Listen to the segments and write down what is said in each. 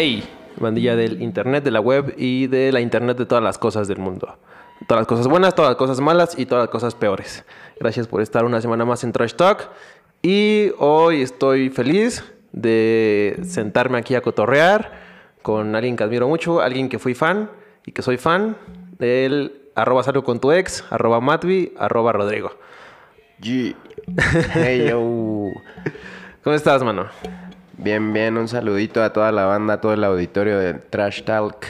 Hey, bandilla del internet, de la web y de la internet de todas las cosas del mundo. Todas las cosas buenas, todas las cosas malas y todas las cosas peores. Gracias por estar una semana más en Trash Talk. Y hoy estoy feliz de sentarme aquí a cotorrear con alguien que admiro mucho, alguien que fui fan y que soy fan del arroba salgo con tu ex, arroba Matvi, arroba Rodrigo. G. Hey, yo. ¿Cómo estás, mano? Bien, bien. Un saludito a toda la banda, a todo el auditorio de Trash Talk.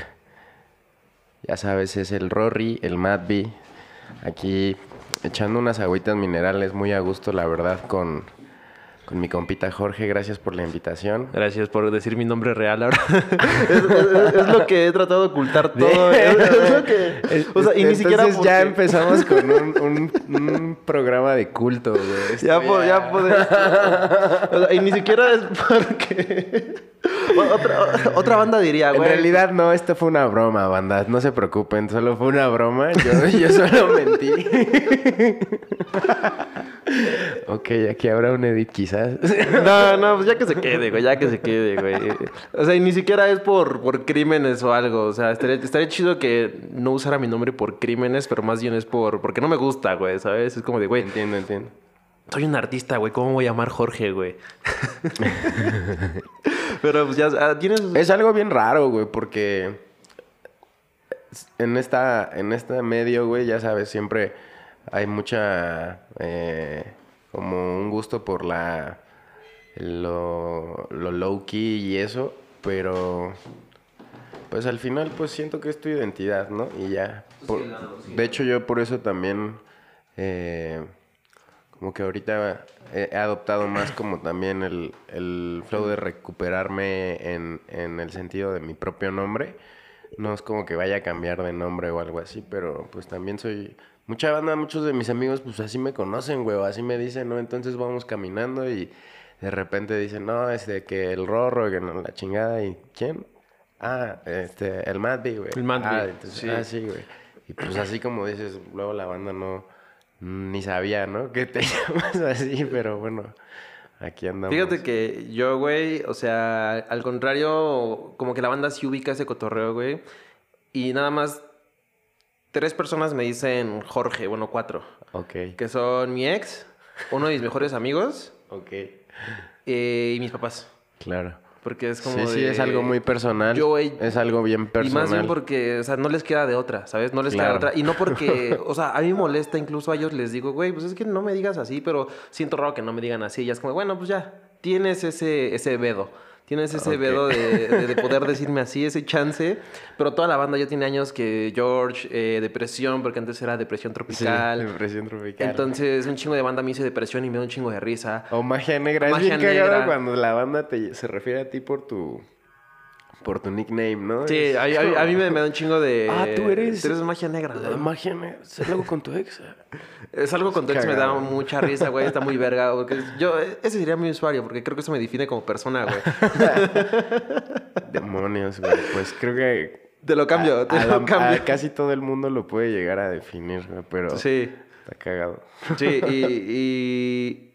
Ya sabes, es el Rory, el Matby. Aquí echando unas agüitas minerales muy a gusto, la verdad, con, con mi compita Jorge. Gracias por la invitación. Gracias por decir mi nombre real ahora. es, es- es lo que he tratado de ocultar todo. Es, es lo que... O sea, y ni siquiera Entonces ya empezamos con un, un- un programa de culto, güey. Ya, po- ya podría- O sea, y ni siquiera es porque... otra, otra banda diría, En güey. realidad no, esto fue una broma, banda. No se preocupen, solo fue una broma. Yo, yo solo mentí. ok, aquí habrá un edit quizás. No, no, pues ya que se quede, güey, ya que se quede, güey. O sea, y ni siquiera es por, por crímenes o algo. O sea, estaría, estaría chido que no usara mi nombre por crímenes, pero más bien es por porque no me gusta, güey, ¿sabes? Es como de, güey, entiendo, entiendo. Soy un artista, güey, ¿cómo voy a llamar Jorge, güey? pero pues ya, ah, tienes... Es algo bien raro, güey, porque en esta, en este medio, güey, ya sabes, siempre hay mucha eh, como un gusto por la lo, lo low key y eso, pero pues al final pues siento que es tu identidad, ¿no? Y ya. por- de hecho yo por eso también eh, como que ahorita he, adoptado más como también el, el flow de recuperarme en, en el sentido de mi propio nombre. No es como que vaya a cambiar de nombre o algo así, pero pues también soy... Mucha banda, muchos de mis amigos pues así me conocen, güey, o así me dicen, ¿no? Entonces vamos caminando y de repente dicen, no, es de que el Rorro, que no, la chingada, ¿y quién? Ah, este, el Madby, güey. El Madby, Ah, entonces, sí. ah, sí, güey. Y pues así como dices, luego la banda no... Ni sabía, ¿no? Que te llamas así, pero bueno, aquí andamos. Fíjate que yo, güey, o sea, al contrario, como que la banda sí ubica ese cotorreo, güey. Y nada más tres personas me dicen Jorge, bueno, cuatro. Ok, Que son mi ex, uno de mis mejores amigos ok. eh, y mis papás. Claro. Porque es como Sí, sí, es algo muy personal. Yo, es algo bien Y personal. más bien porque, o sea, no les queda de otra, ¿sabes? No les queda de Claro. otra. Y no porque, o sea, a mí me molesta, incluso a ellos les digo, güey, pues es que no me digas así, pero siento raro que no me digan así. Y ya es como, bueno, pues ya, tienes ese, ese vedo. Tienes ese Ok. vedo de, de- de poder decirme así, ese chance. Pero toda la banda ya tiene años que George, eh, depresión, porque antes era depresión Sí, tropical. depresión tropical. Entonces, un chingo de banda me dice depresión y me da un chingo de risa. O magia negra. Magia es bien cagado negra. cuando la banda te, se refiere a ti por tu... Por tu nickname, ¿no? Sí, a, a- a mí me, me da un chingo de... Ah, tú eres- Tú eres magia negra, Eh, ¿no? Magia negra. ¿Es algo con tu ex? Es algo con tu ex me da mucha risa, güey. Está muy verga. Porque yo, ese sería mi usuario, porque creo que eso me define como persona, güey. Demonios, güey. Pues creo que... Te lo cambio, te lo cambio. casi todo el mundo lo puede llegar a definir, güey, pero... Sí, Está cagado. sí. Y, y,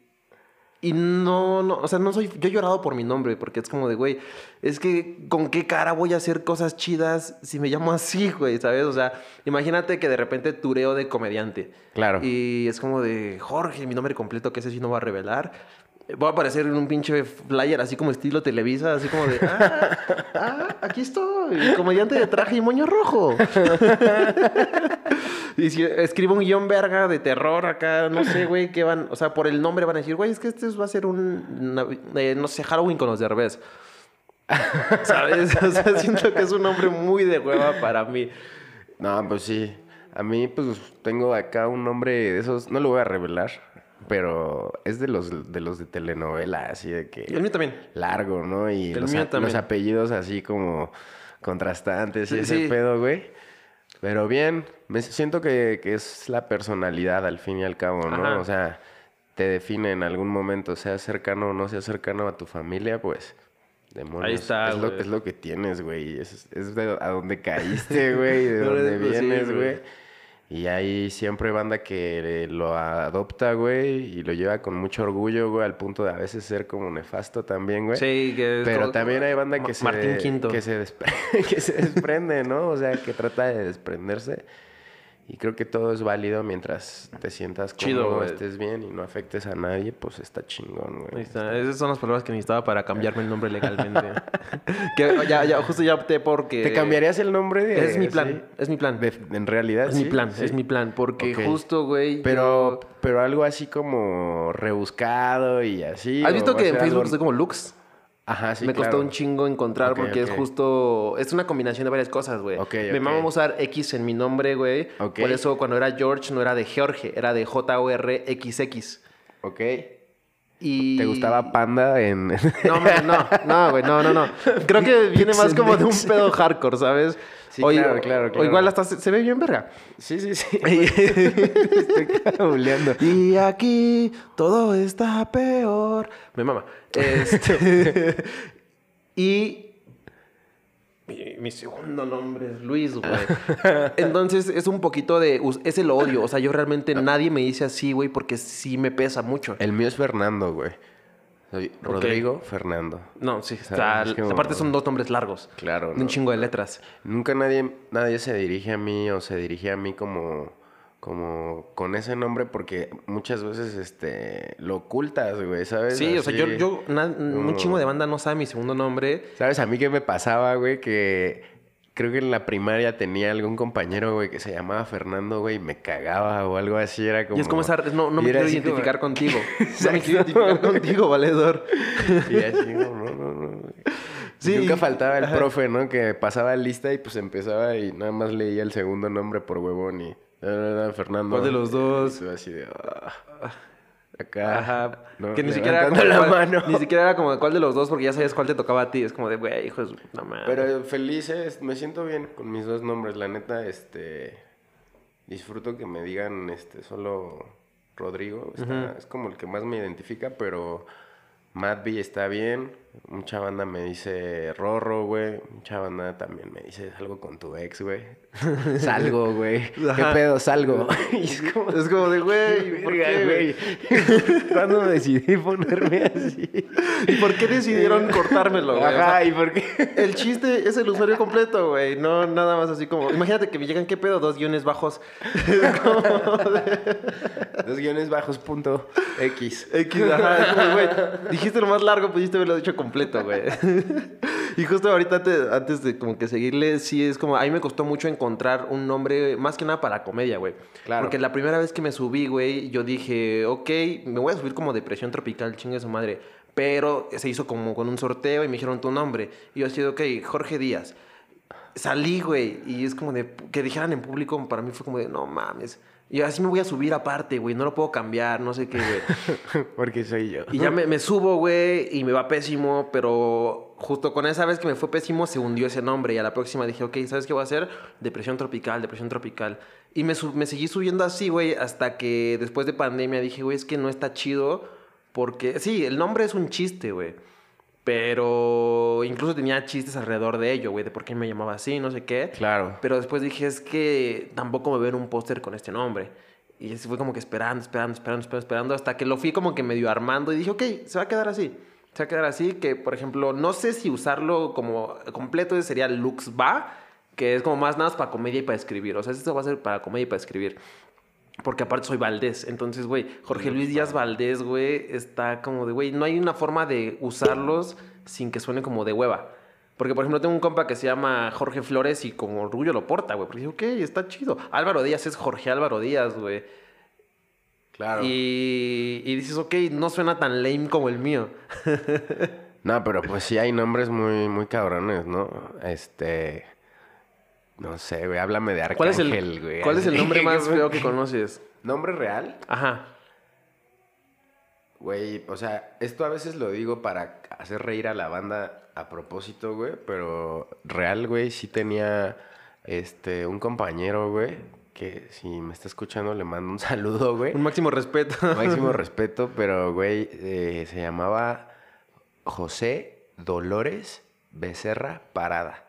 y no, no, o sea, no soy. Yo he llorado por mi nombre, porque es como de, güey, es que con qué cara voy a hacer cosas chidas si me llamo así, güey, ¿sabes? O sea, imagínate que de repente tureo de comediante. Claro. Y es como de Jorge, mi nombre completo, que ese sí no va a revelar. Voy a aparecer en un pinche flyer así como estilo Televisa, así como de, ah, ah, aquí estoy, comediante de traje y moño rojo. y si escribo un guion verga de terror acá, no sé, güey, qué van, o sea, por el nombre van a decir, güey, es que este va a ser un, eh, no sé, Halloween con los derbez. ¿Sabes? O sea, siento que es un nombre muy de hueva para mí. No, pues sí. A mí, pues, tengo acá un nombre de esos... No lo voy a revelar, pero es de los de, los de telenovela, así de que... El mío también. largo, ¿no? Y los, a- apellidos así como contrastantes y Sí, ese sí. pedo, güey. Pero bien, me siento que, que es la personalidad al fin y al cabo, ¿no? Ajá. O sea, te define en algún momento, sea cercano o no sea cercano a tu familia, pues... Demonios. Ahí está, es lo, es lo que tienes, güey. Es, es de a dónde caíste, güey. De dónde Pues vienes, güey. Y hay siempre banda que lo adopta, güey, y lo lleva con mucho orgullo, güey, al punto de a veces ser como nefasto también, güey. Sí, que es Pero también hay banda que se, Martín Quinto. que se, despre- que se desprende, ¿no? O sea, que trata de desprenderse. Y creo que todo es válido mientras te sientas Chido, cómodo, güey. estés bien y no afectes a nadie, pues está chingón, Ahí güey. está. Esas son las palabras que necesitaba para cambiarme el nombre legalmente. que ya, ya, justo ya opté porque... ¿Te cambiarías el nombre de Es mi plan, sí? es mi plan. De- en realidad, es mi sí, plan, sí. es mi plan. Porque justo, güey... Pero, yo- pero algo así como rebuscado y así. ¿Has visto que en Facebook algo- estoy como Lux? Ajá, sí, me costó claro. un chingo encontrar porque es justo... Es una combinación de varias cosas, güey. Ok, Me ok. mama usar X en mi nombre, güey. Por eso cuando era George no era de George, era de J-O-R-X-X. Ok. Y... ¿Te gustaba Panda en...? No, no, no, güey, no, no, no. Creo que viene más como de un pedo hardcore, ¿sabes? Sí, O- claro, claro, O claro. igual hasta se, se ve bien verga. sí, sí, sí. Estoy cabuleando. y aquí todo está peor. Me mama. Este... y... Mi, mi segundo nombre es Luis, güey. Entonces es un poquito de... Es el odio. O sea, yo realmente nadie me dice así, güey, porque sí me pesa mucho. El mío es Fernando, güey. Rodrigo Fernando. No, sí, está... Aparte son dos nombres largos. Claro, de ¿no? Un chingo de letras. Nunca nadie, nadie se dirige a mí o se dirige a mí como, como con ese nombre porque muchas veces este, lo ocultas, güey, ¿sabes? Sí, o sea, yo, yo na- un chingo de banda no sabe mi segundo nombre. ¿Sabes a mí qué me pasaba, güey? Que creo que en la primaria tenía algún compañero, güey, que se llamaba Fernando, güey, y me cagaba o algo así, era como... y es como esa... No, no me quiero identificar como- contigo. No me quiero identificar contigo, valedor. Y así, no, no, no, no. Sí, Nunca faltaba el ajá. profe, ¿no? Que pasaba lista y pues empezaba y nada más leía el segundo nombre por huevón y... "Ah, Fernando. ¿Cuál de los dos? Y así de... "Ah". Acá. Ajá. ¿no? Que ni siquiera, era como la cuál- mano. ni siquiera era como de cuál de los dos, porque ya sabías cuál te tocaba a ti. Es como de, güey, hijo de puta madre. Pero felices, me siento bien con mis dos nombres. La neta, este... Disfruto que me digan este solo Rodrigo. está- Es como el que más me identifica, pero... Matt B está bien. Mucha banda me dice Rorro, güey. Mucha banda también me dice algo con tu ex, güey. Salgo, güey. ¿Qué pedo? Salgo. Y es como... Es como de, güey, ¿por qué, güey? ¿Cuándo decidí ponerme así? ¿Y por qué decidieron cortármelo, güey? O sea, Ajá, ¿y por qué? el chiste es el usuario completo, güey. No nada más así como... Imagínate que me llegan, ¿qué pedo? Dos guiones bajos. Dos guiones bajos punto X. X, ajá, como, güey, dijiste lo más largo, pudiste haberlo dicho completo, güey. y justo ahorita antes, antes de como que seguirle, sí es como, a mí me costó mucho encontrar un nombre, más que nada para comedia, güey. Claro. Porque la primera vez que me subí, güey, yo dije, ok, me voy a subir como depresión tropical, chingue su madre. Pero se hizo como con un sorteo y me dijeron tu nombre. Y yo así, ok, Jorge Díaz. Salí, güey, y es como de que dijeran en público, para mí fue como de, no mames. Y así me voy a subir aparte, güey, no lo puedo cambiar, no sé qué, güey. Porque soy yo. Y ya me, me subo, güey, y me va pésimo, pero justo con esa vez que me fue pésimo se hundió ese nombre. Y a la próxima dije, ok, ¿sabes qué voy a hacer? Depresión tropical, depresión tropical. Y me, me seguí subiendo así, güey, hasta que después de pandemia dije, güey, es que no está chido, porque sí, el nombre es un chiste, güey. Pero incluso tenía chistes alrededor de ello, güey, de por qué me llamaba así, no sé qué. Claro. Pero después dije, es que tampoco me ven un póster con este nombre. Y así fue como que esperando, esperando, esperando, esperando, esperando, hasta que lo fui como que medio armando y dije, ok, se va a quedar así. Se va a quedar así, que por ejemplo, no sé si usarlo como completo sería Lux Va, que es como más nada más para comedia y para escribir. O sea, esto va a ser para comedia y para escribir. Porque aparte soy Valdés. Entonces, güey, Jorge Luis Díaz Valdés, güey, está como de, güey, no hay una forma de usarlos sin que suene como de hueva. Porque, por ejemplo, tengo un compa que se llama Jorge Flores y con orgullo lo porta, güey. Porque digo, ok, está chido. Álvaro Díaz es Jorge Álvaro Díaz, güey. Claro. Y, y dices, ok, no suena tan lame como el mío. No, pero pues sí hay nombres muy, muy cabrones, ¿no? Este. No sé, güey. Háblame de Arcángel, ¿Cuál es el, güey. ¿cuál es el nombre más feo que conoces? ¿Nombre real? Ajá. Güey, o sea, esto a veces lo digo para hacer reír a la banda a propósito, güey, pero real, güey, sí tenía este un compañero, güey, que si me está escuchando le mando un saludo, güey. Un máximo respeto. Máximo respeto, pero güey, eh, se llamaba José Dolores Becerra Parada.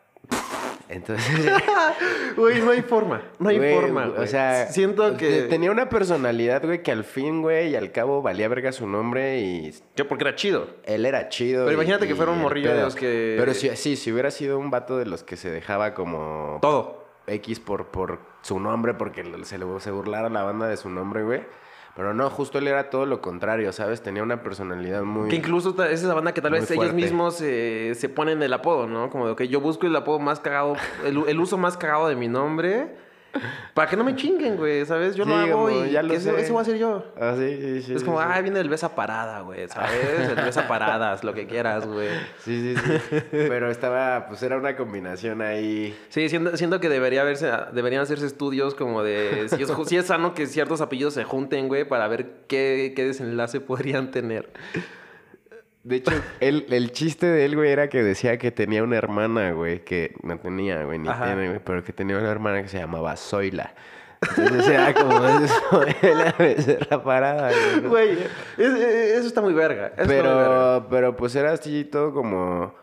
Entonces, Güey, no hay forma. No hay güey, forma, O güey. sea, siento que. te- tenía una personalidad, güey, que al fin, güey, y al cabo valía verga su nombre y Yo porque era chido. él era chido. Pero y- imagínate que fuera un morrillo de los que- Pero sí, sí, si hubiera sido un vato de los que se dejaba como Todo. X por, por su nombre, porque se, le, se burlara la banda de su nombre, güey. Pero no, justo él era todo lo contrario, ¿sabes? Tenía una personalidad muy... Que incluso es esa banda que tal vez ellos mismos eh, se ponen el apodo, ¿no? Como de que yo busco el apodo más cagado, el, el uso más cagado de mi nombre. Para que no me chinguen, güey, ¿sabes? Yo lo Sí, hago como, y ya lo que eso, sé. eso voy a ser yo. Ah, sí, sí, sí. es como, ah, viene del besa parada, güey, ¿sabes? El besa paradas, lo que quieras, güey. Sí, sí, sí. Pero estaba, pues era una combinación ahí... Sí, siento, siento que debería haberse, deberían hacerse estudios como de si es, si es sano que ciertos apellidos se junten, güey, para ver qué, qué desenlace podrían tener. De hecho, el, el chiste de él, güey, era que decía que tenía una hermana, güey, que no tenía, güey, ni Ajá. tiene, güey, pero que tenía una hermana que se llamaba Zoila. Entonces era como eso, la becerra parada, güey. ¿no? Güey, es- es- eso está muy verga. eso está muy verga. Pero, pero pues era así todo como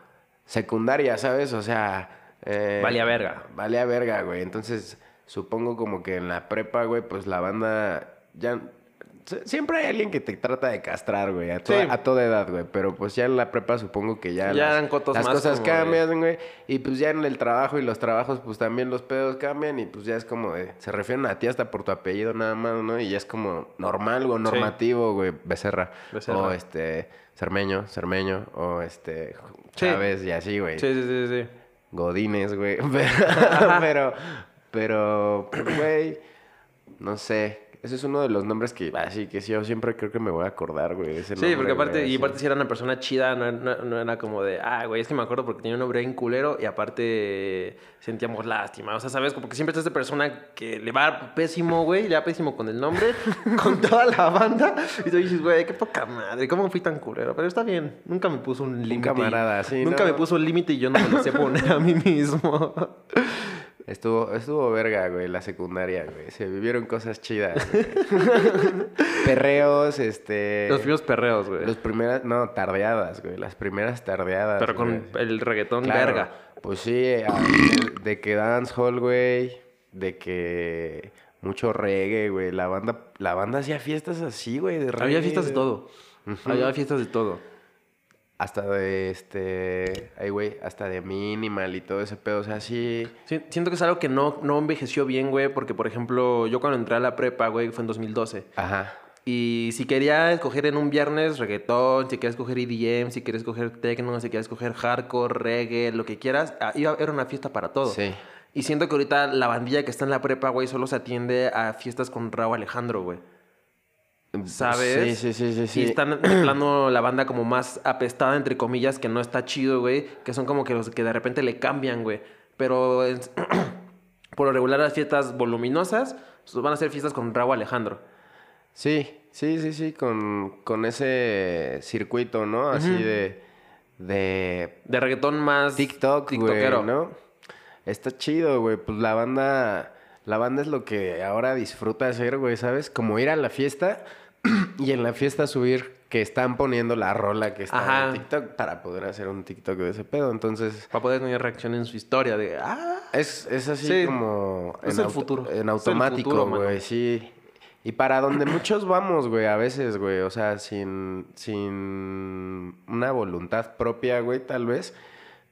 secundaria, ¿sabes? O sea... eh, Valía verga. Valía verga, güey. Entonces, supongo como que en la prepa, güey, pues la banda ya... Siempre hay alguien que te trata de castrar, güey, a, toda- Sí. a toda edad, güey. Pero pues ya en la prepa supongo que ya, Ya las, eran cotos las más cosas como cambian, güey. Y pues ya en el trabajo y los trabajos, pues también los pedos cambian. Y pues ya es como de... Se refieren a ti hasta por tu apellido nada más, ¿no? Y ya es como normal o normativo, güey. Becerra. Becerra. O este... Cermeño, Cermeño. O este... Sí. Chávez y así, güey. Sí, sí, sí, sí. Godines, güey. Pero, pero, güey, no sé. Ese es uno de los nombres que, así que sí, yo siempre creo que me voy a acordar, güey. ese Sí, nombre, porque aparte, güey, y aparte si era una persona chida, no, no- no era como de, ah, güey, es que me acuerdo porque tenía un nombre bien culero y aparte sentíamos lástima. O sea, ¿sabes? Como que siempre está esta persona que le va pésimo, güey, le va pésimo con el nombre, con toda la banda. Y tú dices, güey, qué poca madre, ¿cómo fui tan culero? Pero está bien, nunca me puso un límite. camarada, sí, Nunca ¿no? me puso un límite y yo no me lo sé poner a mí mismo. Estuvo, estuvo verga, güey, la secundaria, güey. Se vivieron cosas chidas, güey. Perreos, este... Los primeros perreos, güey. Los primeras, no, tardeadas, güey. Las primeras tardeadas. Pero con güey. el reggaetón Claro, verga. Pues sí, a- de que dancehall, güey, de que mucho reggae, güey. La banda, la banda hacía fiestas así, güey, de reggae. Había fiestas de todo. Había fiestas de todo. Hasta de este, ay, güey, hasta de minimal y todo ese pedo, o sea, sí. Sí, siento que es algo que no, no envejeció bien, güey, porque, por ejemplo, yo cuando entré a la prepa, güey, fue en 2012. Ajá. Y si quería escoger en un viernes reggaetón, si quería escoger EDM, si quería escoger techno, si quería escoger hardcore, reggae, lo que quieras, ah, iba, era una fiesta para todo. Sí. Y siento que ahorita la bandilla que está en la prepa, güey, solo se atiende a fiestas con Raúl Alejandro, güey. ¿Sabes? Sí, sí, sí, sí. sí. Y están de plano la banda como más apestada, entre comillas, que no está chido, güey. Que son como que los que de repente le cambian, güey. Pero es- por lo regular las fiestas voluminosas van a ser fiestas con Raúl Alejandro. Sí, sí, sí, sí, con, con ese circuito, ¿no? Así de, de De reggaetón más TikTok, tiktokero. güey, ¿no? Está chido, güey. Pues la banda, la banda es lo que ahora disfruta hacer, güey, ¿sabes? Como ir a la fiesta y en la fiesta subir que están poniendo la rola que está Ajá. en TikTok para poder hacer un TikTok de ese pedo. Entonces, Para poder tener reacción en su historia de, ah, es, es así Sí. como... Es en el futuro. En automático, güey, sí. Y para donde muchos vamos, güey, a veces, güey, o sea, sin, sin una voluntad propia, güey, tal vez.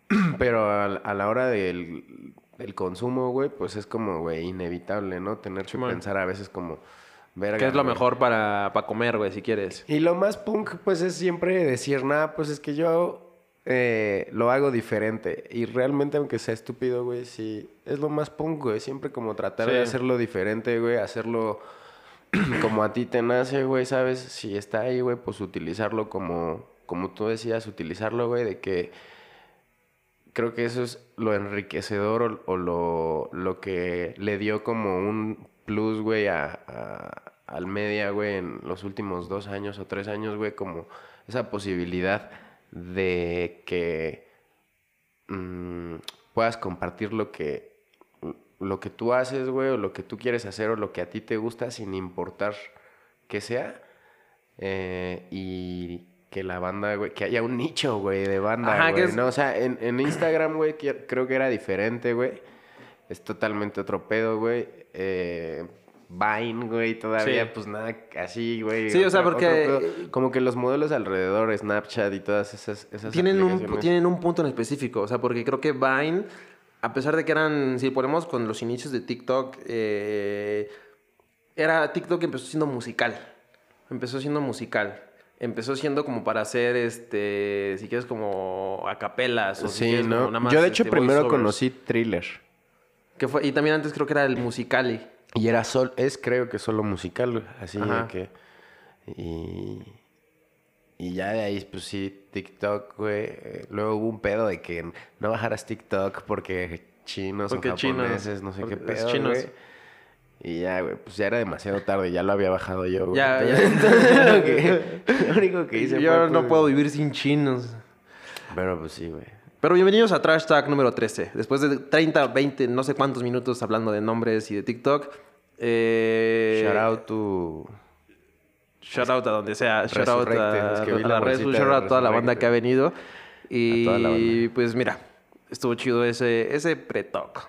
Pero a, a la hora del, del consumo, güey, pues es como, güey, inevitable, ¿no? Tener que pensar a veces como, verga, ¿qué es lo güey. mejor para, para comer, güey, si quieres? Y lo más punk, pues es siempre decir, nada, pues es que yo eh, lo hago diferente. Y realmente, aunque sea estúpido, güey, sí, es lo más punk, güey. Siempre como tratar de hacerlo diferente, güey, hacerlo como a ti te nace, güey, ¿sabes? Si está ahí, güey, pues utilizarlo como, como tú decías, utilizarlo, güey, de que creo que eso es lo enriquecedor o, o lo, lo que le dio como un plus, güey, a, a- al media, güey, en los últimos dos años o tres años, güey, como esa posibilidad de que mm, puedas compartir lo que lo que tú haces, güey, o lo que tú quieres hacer o lo que a ti te gusta sin importar que sea. Eh, y, que la banda, güey, que haya un nicho, güey, de banda, Ajá, que güey, es- ¿no? O sea, en, en Instagram, güey, creo que era diferente, güey. Es totalmente otro pedo, güey. Eh, Vine, güey, todavía, Sí. pues nada, así, güey. Sí, o sea, porque- otro. Como que los modelos alrededor, Snapchat y todas esas, esas Tienen un, tienen un punto en específico, o sea, porque creo que Vine, a pesar de que eran, si ponemos con los inicios de TikTok, eh, era TikTok empezó siendo musical, empezó siendo musical, empezó siendo como para hacer, este, si quieres como acapelas o si Sí, quieres como ¿no? nada más, Yo, de hecho, este, primero conocí Thriller. Que fue, y también antes creo que era el Musicali. Y era sol, es creo que solo musical, güey, así Ajá. de que. Y. Y ya de ahí, pues sí, TikTok, güey. eh, Luego hubo un pedo de que no bajaras TikTok porque chinos Porque o japoneses, no sé qué pedo, chinos. güey. Y ya, güey, pues ya era demasiado tarde, ya lo había bajado yo, güey. Ya, ya. Lo, que- lo único que hice Yo fue, no pues, puedo vivir sin chinos. Pero pues sí, güey. Pero bienvenidos a Trash Talk número 13. Después de 30, 20, no sé cuántos minutos hablando de nombres y de TikTok. Eh, Shout out to. Shout out a donde sea. Shout out a, es que vi a la la Red shout out a toda la banda que ha venido. Y pues mira, estuvo chido ese, ese pre-talk.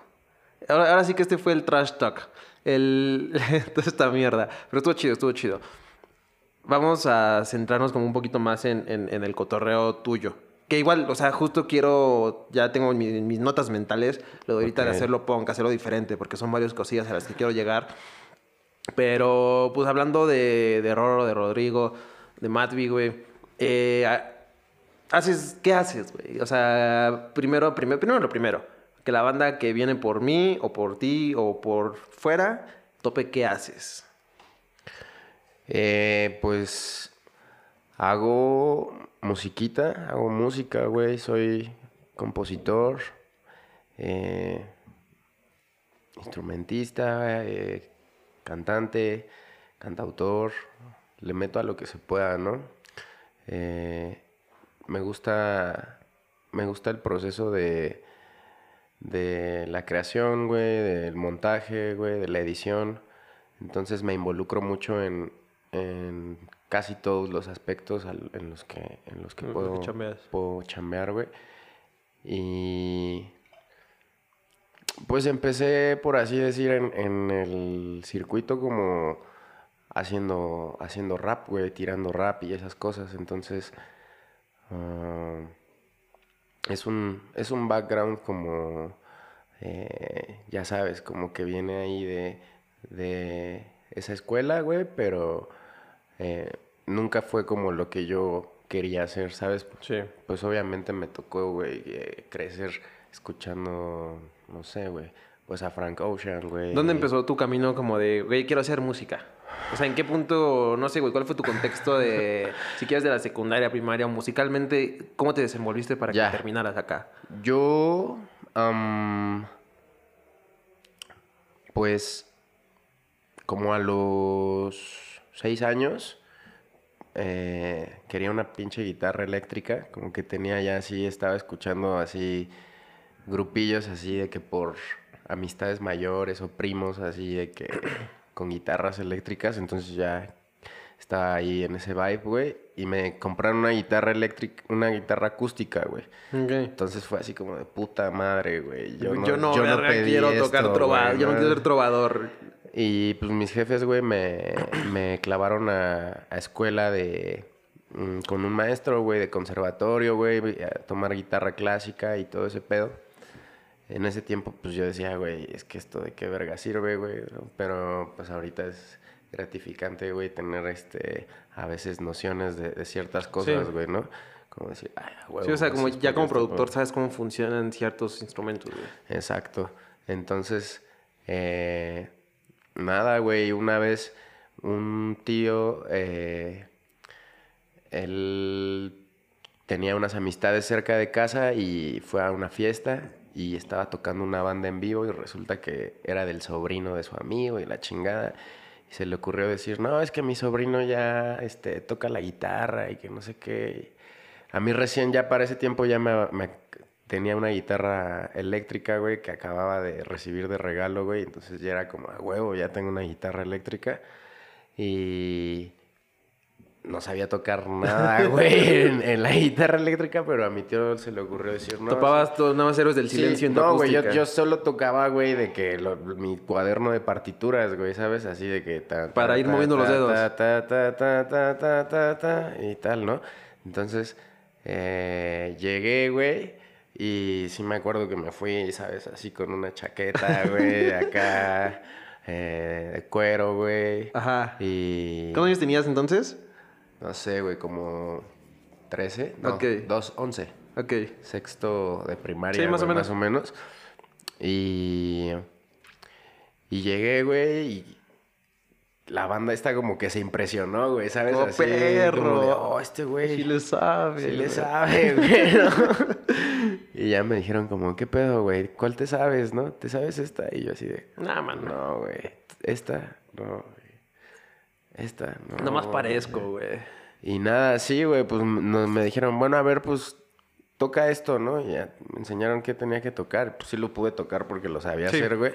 Ahora, ahora sí que este fue el Trash Talk. El, toda esta mierda. Pero estuvo chido, estuvo chido. Vamos a centrarnos como un poquito más en, en- en el cotorreo tuyo. Que igual, o sea, justo quiero, ya tengo mi- mis notas mentales, lo de ahorita de Ok. hacerlo punk, hacerlo diferente, porque son varias cosillas a las que quiero llegar. Pero, pues hablando de, de Roro, de Rodrigo, de Matvi, güey. eh, haces, ¿Qué haces, güey? O sea, primero, primero, primero lo primero. Que la banda que viene por mí, o por ti, o por fuera, tope, ¿qué haces? Eh, pues hago musiquita, hago música, güey. Soy compositor, eh, instrumentista, eh, cantante, cantautor. Le meto a lo que se pueda, ¿no? Eh, me gusta, me gusta el proceso de, de la creación, güey, del montaje, güey, de la edición. Entonces me involucro mucho en, en casi todos los aspectos al- en los que, en los que En los que puedo, puedo chambear, güey. Y pues empecé, por así decir, en, en el circuito como haciendo, haciendo rap, güey, tirando rap y esas cosas. Entonces, ah, es un, es un background como, eh, ya sabes, como que viene ahí de, de esa escuela, güey, pero eh, nunca fue como lo que yo quería hacer, ¿sabes? Sí. Pues obviamente me tocó, güey, eh, crecer escuchando, no sé, güey, pues a Frank Ocean, güey. ¿Dónde empezó tu camino como de, güey, quiero hacer música? O sea, ¿en qué punto, no sé, güey, cuál fue tu contexto de, si quieres, de la secundaria, primaria, musicalmente, cómo te desenvolviste para Ya. que terminaras acá? Yo, pues, como a los seis años, eh, quería una pinche guitarra eléctrica, como que tenía ya así, estaba escuchando así grupillos así de que por amistades mayores o primos así de que con guitarras eléctricas, entonces ya estaba ahí en ese vibe, güey, y me compraron una guitarra eléctrica, una guitarra acústica, güey. Entonces fue así como de puta madre, güey. Yo no, yo no, yo no pedí quiero tocar trovador, yo ¿no? quiero ser trovador. Y pues mis jefes, güey, me, me clavaron a, a escuela de... mm, con un maestro, güey, de conservatorio, güey, a tomar guitarra clásica y todo ese pedo. En ese tiempo, pues yo decía, güey, es que esto de qué verga sirve, güey. ¿no? Pero pues ahorita es gratificante, güey, tener este, a veces nociones de, de ciertas cosas, Sí. güey, ¿no? Como decir, ay, huevo, Sí, o sea, como ya como productor güey". sabes cómo funcionan ciertos instrumentos, güey. Exacto. Entonces, eh, nada, güey, una vez un tío, eh, él tenía unas amistades cerca de casa y fue a una fiesta y estaba tocando una banda en vivo y resulta que era del sobrino de su amigo y la chingada. Y se le ocurrió decir, no, es que mi sobrino ya este, toca la guitarra y que no sé qué. A mí recién ya para ese tiempo ya me, me- tenía una guitarra eléctrica, güey, que acababa de recibir de regalo, güey. Entonces ya era como, a huevo, ya tengo una guitarra eléctrica. Y no sabía tocar nada, güey, en, en la guitarra eléctrica, pero a mi tío se le ocurrió decir, no. Topabas todos nada más héroes del Sí, silencio en tu No, güey, yo, yo solo tocaba, güey, de que lo- mi cuaderno de partituras, güey, ¿sabes? Así de que... ta, ta, Para ir ta, moviendo los dedos. Ta, ta, ta, ta, ta, ta, ta, ta, y tal, ¿no? Entonces, eh, llegué, güey, y sí me acuerdo que me fui, ¿sabes? Así con una chaqueta, güey, acá, eh, de cuero, güey. Ajá. Y... ¿Cuántos años tenías entonces? No sé, güey, como 13, no, Ok. 2, 11 Ok. sexto de primaria, Sí, más o menos. más o menos. Y, y llegué, güey, y la banda esta como que se impresionó, güey, ¿sabes? ¡Oh, Así, como de, perro! oh, este güey. Sí le sabe. Sí le sabe, güey. y ya me dijeron como, ¿qué pedo, güey? ¿Cuál te sabes, no? ¿Te sabes esta? Y yo así de, Nah, man. no, güey. ¿Esta? No, güey. Esta, no. Nada más güey". parezco, güey. Y nada, sí, güey, pues nos, me dijeron, bueno, a ver, pues toca esto, ¿no? Y ya me enseñaron qué tenía que tocar. Pues sí lo pude tocar porque lo sabía Sí. hacer, güey.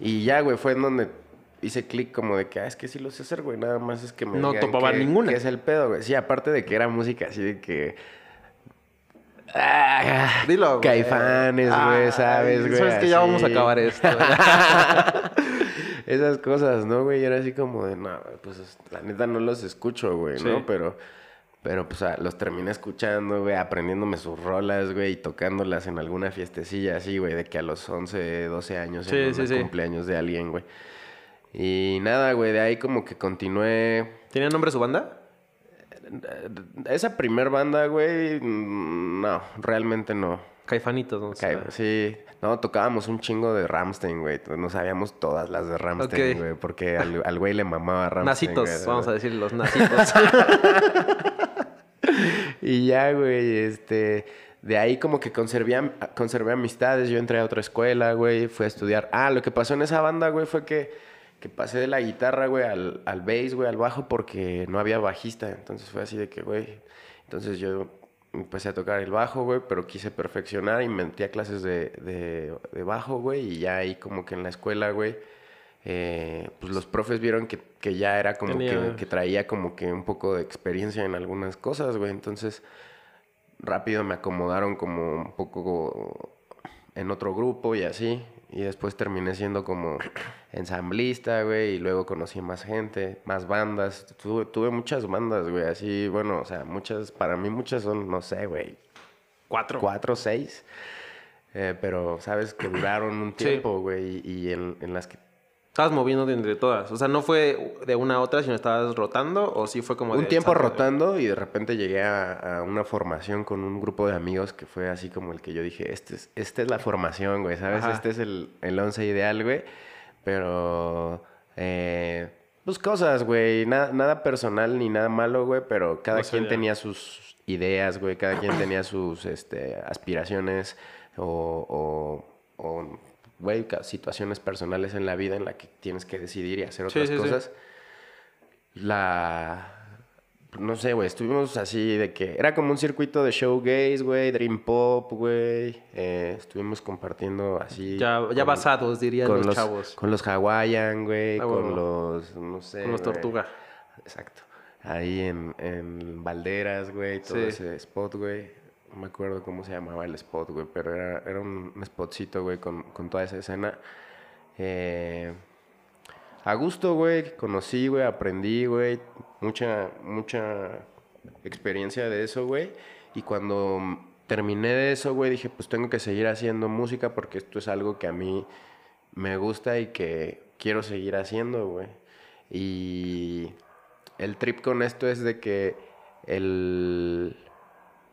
Y ya, güey, fue en donde hice clic como de que, ah, es que sí lo sé hacer, güey. Nada más es que me No topaba ninguna. qué es el pedo, güey. Sí, aparte de que era música así de que... Ah, Dilo, güey. Caifanes, güey, ¿sabes, güey? Sabes que ya vamos a acabar esto. Esas cosas, ¿no, güey? Y era así como de, no, pues la neta no los escucho, güey, Sí. ¿no? Pero, pero pues los terminé escuchando, güey, aprendiéndome sus rolas, güey, y tocándolas en alguna fiestecilla así, güey, de que a los 11, 12 años Sí, en sí. cumpleaños de alguien, güey. Y nada, güey, de ahí como que continué. ¿Tenía nombre su banda? Esa primer banda, güey, no, realmente no. Caifanitos, ¿no? Ca- Sí, no, tocábamos un chingo de Ramstein, güey. No sabíamos todas las de Ramstein, Ok. güey. Porque al, al güey le mamaba Ramstein. Nacitos, güey. vamos a decir los nacitos. Y ya, güey, este... De ahí como que conservé, conservé amistades. Yo entré a otra escuela, güey. Fui a estudiar. Ah, lo que pasó en esa banda, güey, fue que, que pasé de la guitarra, güey, al, al bass, güey, al bajo, porque no había bajista. Entonces fue así de que, güey... Entonces yo empecé a tocar el bajo, güey, pero quise perfeccionar y me metí a clases de, de, de bajo, güey. Y ya ahí como que en la escuela, güey... eh, pues los profes vieron que, que ya era como Tenía- que, que traía como que un poco de experiencia en algunas cosas, güey. Entonces, rápido me acomodaron como un poco en otro grupo y así. Y después terminé siendo como ensamblista, güey. Y luego conocí más gente, más bandas. Tuve, tuve muchas bandas, güey. Así, bueno, o sea, muchas, para mí muchas son, no sé, güey, Cuatro. cuatro seis. Eh, pero, sabes, que duraron un tiempo, güey. Y en, en las que Estabas moviendo de entre todas. O sea, no fue de una a otra, sino estabas rotando, o sí fue como un de tiempo rotando y de repente llegué a, a una formación con un grupo de amigos que fue así como el que yo dije, este es, esta es la formación, güey, ¿sabes? Ajá. Este es el, el once ideal, güey. Pero, eh, pues cosas, güey, na- nada personal ni nada malo, güey, pero cada quien ya. tenía sus ideas, güey, cada quien tenía sus este, aspiraciones o, o, o, güey, situaciones personales en la vida en la que tienes que decidir y hacer otras sí, sí. cosas la... No sé, güey, estuvimos así de que... Era como un circuito de showgaze, güey, dream pop, güey. eh, estuvimos compartiendo así... Ya, ya con- basados, dirían con los, los, chavos. Con los hawaiian, güey, Ah, con los... No sé, Con los güey. tortuga. Exacto. Ahí en, en Valderas, güey, todo ese spot, güey. No me acuerdo cómo se llamaba el spot, güey, pero era, era un, spotcito, güey, con, con toda esa escena. Eh, a gusto, güey, conocí, güey, aprendí, güey, mucha, mucha experiencia de eso, güey. Y cuando terminé de eso, güey, dije, pues tengo que seguir haciendo música porque esto es algo que a mí me gusta y que quiero seguir haciendo, güey. Y el trip con esto es de que el,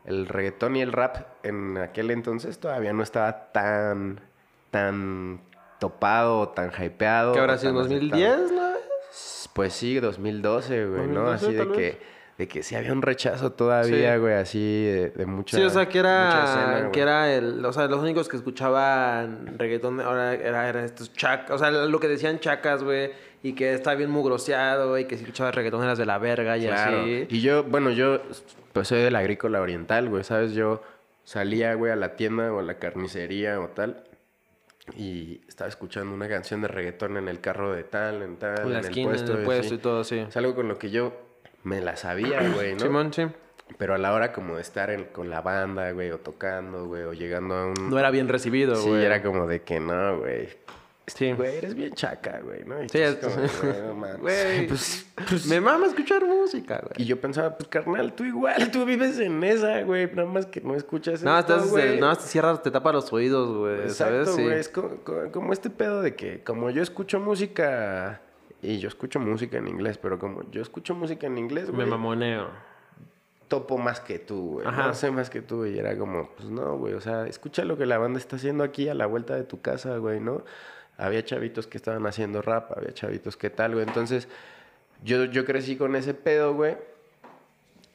el reggaetón y el rap en aquel entonces todavía no estaba tan, tan topado, tan hypeado. ¿Qué habrá sido en tan aceptado. 2010, no? Pues sí, 2012, güey, ¿no? 2012 Así de que, de que sí había un rechazo todavía, Sí. güey, así de, de mucha Sí, o sea, que era, escena, que era el, o sea, los únicos que escuchaban reggaetón ahora era, eran estos chacas, o sea, lo que decían chacas, güey, y que está bien mugroseado, y que si escuchabas reggaetón eras de la verga y Claro. así. Y yo, bueno, yo pues soy del agrícola oriental, güey, ¿sabes? Yo salía, güey, a la tienda o a la carnicería o tal y estaba escuchando una canción de reggaetón en el carro de tal, en tal, En en, la el esquina, puesto. en el puesto y todo, sí. Es algo con lo que yo me la sabía, güey, ¿no? Simón, sí. Pero a la hora como de estar en- con la banda, güey, o tocando, güey, o llegando a un... No era bien recibido, sí, güey. era como de que no, güey. Sí. Güey, eres bien chaca, güey, ¿no? Y Sí, es- como, güey, no. Güey, Pues, me mama escuchar música, güey. y yo pensaba, pues carnal, tú igual, tú vives en esa, güey. Nada más que no escuchas esto, estás, güey. nada más te cierras, te tapa los oídos, güey, ¿sabes? Exacto, Sí. güey. Es co- co- como, este pedo de que, como yo escucho música, y yo escucho música en inglés, pero como yo escucho música en inglés, Me güey, mamoneo. topo más que tú, güey. Ajá. No sé más que tú, y era como, pues no, güey. O sea, escucha lo que la banda está haciendo aquí a la vuelta de tu casa, güey, ¿no? Había chavitos que estaban haciendo rap, había chavitos que tal, güey. Entonces, yo, yo crecí con ese pedo, güey.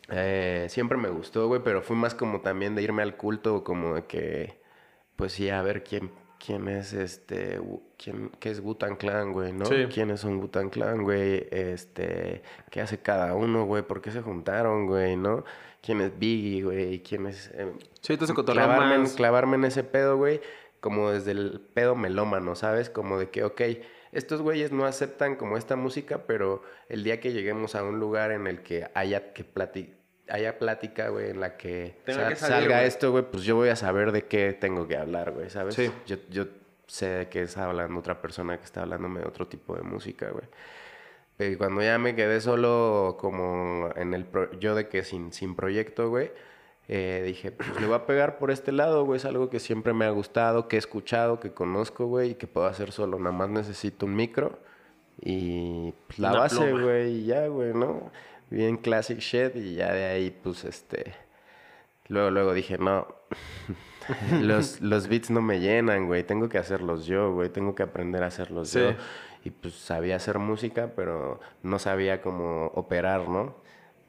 Eh, siempre me gustó, güey, pero fui más como también de irme al culto, como de que, pues sí, a ver quién, quién es este, quién, qué es Wu-Tang Clan, güey, ¿no? Sí. ¿Quiénes son Wu-Tang Clan, güey? Este, ¿qué hace cada uno, güey? ¿Por qué se juntaron, güey, no? ¿Quién es Biggie, güey? ¿Quién es...? eh, Sí, entonces clavarme, más. clavarme en ese pedo, güey, como desde el pedo melómano, ¿sabes? Como de que, ok, estos güeyes no aceptan como esta música, pero el día que lleguemos a un lugar en el que haya que plati haya plática, güey, en la que, salir, salga güey. esto, güey, pues yo voy a saber de qué tengo que hablar, güey, ¿sabes? Sí. Yo, yo sé de qué está hablando otra persona que está hablándome de otro tipo de música, güey. Pero cuando ya me quedé solo como en el... pro- yo de que sin, sin proyecto, güey, eh, dije, pues le voy a pegar por este lado, güey. Es algo que siempre me ha gustado, que he escuchado, que conozco, güey, y que puedo hacer solo. Nada más necesito un micro y pues, la Una base, güey, y ya, güey, ¿no? Bien classic shit y ya de ahí, pues, este... Luego, luego dije, no, los, los beats no me llenan, güey. Tengo que hacerlos yo, güey. Tengo que aprender a hacerlos Sí. yo. Y pues sabía hacer música, pero no sabía cómo operar, ¿no?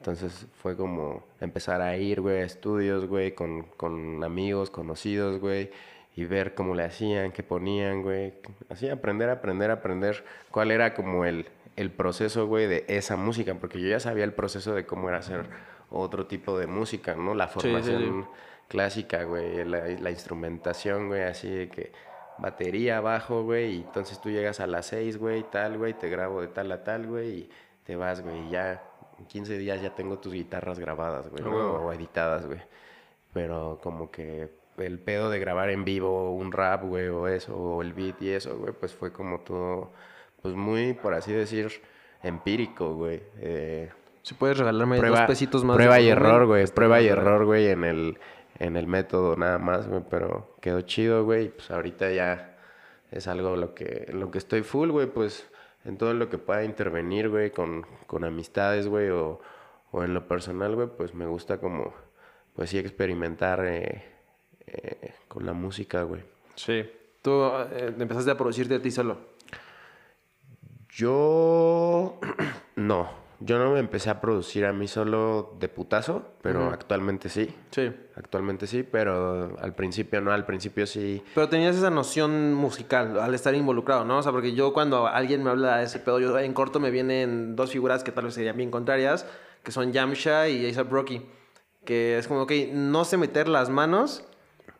Entonces fue como empezar a ir, güey, a estudios, güey, con, con amigos, conocidos, güey, y ver cómo le hacían, qué ponían, güey. Así aprender, aprender, aprender cuál era como el, el proceso, güey, de esa música, porque yo ya sabía el proceso de cómo era hacer otro tipo de música, ¿no? La Sí, sí, sí. formación clásica, güey, la, la instrumentación, güey, así de que batería, bajo, güey, y entonces tú llegas a las 6, güey, tal, güey, te grabo de tal a tal, güey, y te vas, güey, y ya en 15 días ya tengo tus guitarras grabadas, güey, huevo. o editadas, güey. Pero como que el pedo de grabar en vivo un rap, güey, o eso, o el beat y eso, güey, pues fue como todo, pues muy, por así decir, empírico, güey. Eh, Si puedes regalarme prueba, dos pesitos más. prueba y error, güey. Prueba y error, güey, en el, en el método nada más, güey. Pero quedó chido, güey. y Pues ahorita ya es algo lo que, lo que estoy full, güey. Pues en todo lo que pueda intervenir, güey, con, con amistades, güey, o, o en lo personal, güey, pues me gusta como, pues sí, experimentar eh, eh, con la música, güey. Sí. Tú eh, empezaste a producirte a ti solo. Yo no. Yo no me empecé a producir a mí solo de putazo, pero actualmente sí. Sí. Actualmente sí, pero al principio no, al principio sí. Pero tenías esa noción musical al estar involucrado, ¿no? O sea, porque yo cuando alguien me habla de ese pedo, yo en corto me vienen dos figuras que tal vez serían bien contrarias, que son Yamsha y A$AP Rocky. Que es como, ok, no sé meter las manos,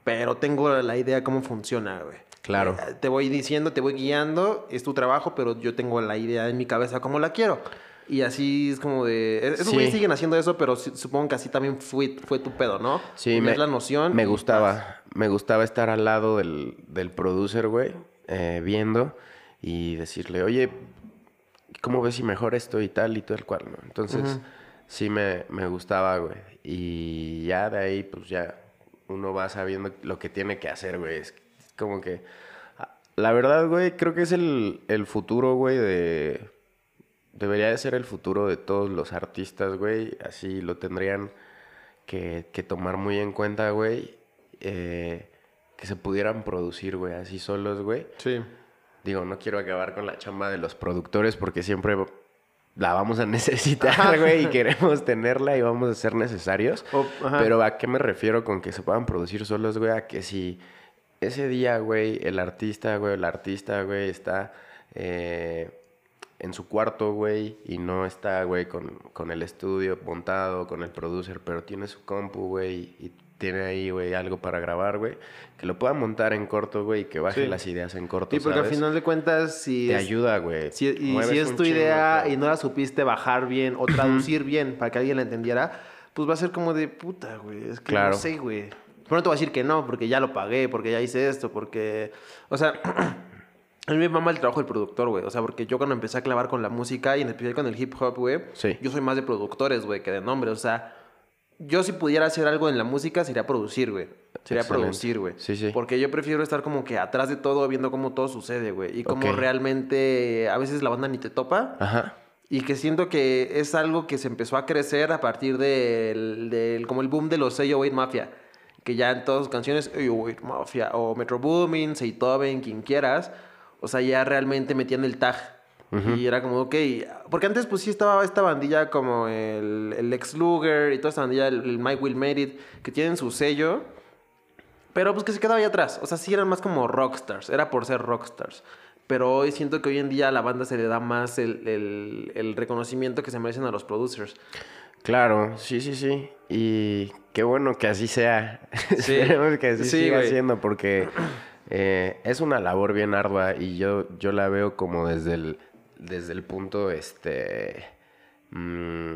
pero tengo la idea cómo funciona, güey. Claro. Eh, Te voy diciendo, te voy guiando, es tu trabajo, pero yo tengo la idea en mi cabeza como la quiero. Y así es como de... Esos Sí. güeyes siguen haciendo eso, pero supongo que así también fue, fue tu pedo, ¿no? Sí, me, la noción. me gustaba. Me gustaba estar al lado del, del producer, güey, eh, viendo y decirle, oye, ¿cómo ves si mejor esto y tal y tal cual, no? Entonces, sí me, me gustaba, güey. Y ya de ahí, pues ya uno va sabiendo lo que tiene que hacer, güey. Es como que... ah, La verdad, güey, creo que es el, el futuro, güey, de... Debería de ser el futuro de todos los artistas, güey. Así lo tendrían que, que tomar muy en cuenta, güey. eh, que se pudieran producir, güey, así solos, güey. Sí. Digo, no quiero acabar con la chamba de los productores porque siempre la vamos a necesitar, güey, y queremos tenerla y vamos a ser necesarios. Pero ¿a qué me refiero con que se puedan producir solos, güey? A que si ese día, güey, el artista, güey, el artista, güey, está... eh, en su cuarto, güey, y no está, güey, con, con el estudio montado, con el producer, pero tiene su compu, güey, y tiene ahí, güey, algo para grabar, güey, que lo pueda montar en corto, güey, y que baje Sí. las ideas en corto, Sí, porque al ¿sabes? final de cuentas, si Te es- ayuda, güey. Si, y si es tu idea y no la supiste bajar bien o traducir bien para que alguien la entendiera, pues va a ser como de puta, güey. Es que Claro. no sé, güey. Pero no te voy a decir que no, porque ya lo pagué, porque ya hice esto, porque. O sea, a mí me mama el trabajo del productor, güey. O sea, porque yo cuando empecé a clavar con la música y en especial con el hip hop, güey, Sí. yo soy más de productores, güey, que de nombre. O sea, yo si pudiera hacer algo en la música sería producir, güey. Sería Excelente. producir, güey. Sí, sí. Porque yo prefiero estar como que atrás de todo, viendo cómo todo sucede, güey. Y cómo realmente a veces la banda ni te topa. Ajá. Y que siento que es algo que se empezó a crecer a partir del, del- como el boom de los 808 Mafia. Que ya en todas sus canciones, 808 Mafia, o Metro Boomin, Seitoven, quien quieras. O sea, ya realmente metían el tag. Y era como, ok. Porque antes, pues sí estaba esta bandilla como el, el Lex Luger y toda esta bandilla, el, el Mike Will Made It, que tienen su sello. Pero pues que se quedaba ahí atrás. O sea, sí eran más como rockstars. Era por ser rockstars. Pero hoy siento que hoy en día a la banda se le da más el, el- el reconocimiento que se merecen a los producers. Claro, sí, sí, sí. Y qué bueno que así sea. Sí. Esperemos que así Sí, siga güey. siendo porque eh, es una labor bien ardua y yo, yo la veo como desde el, desde el punto este mm,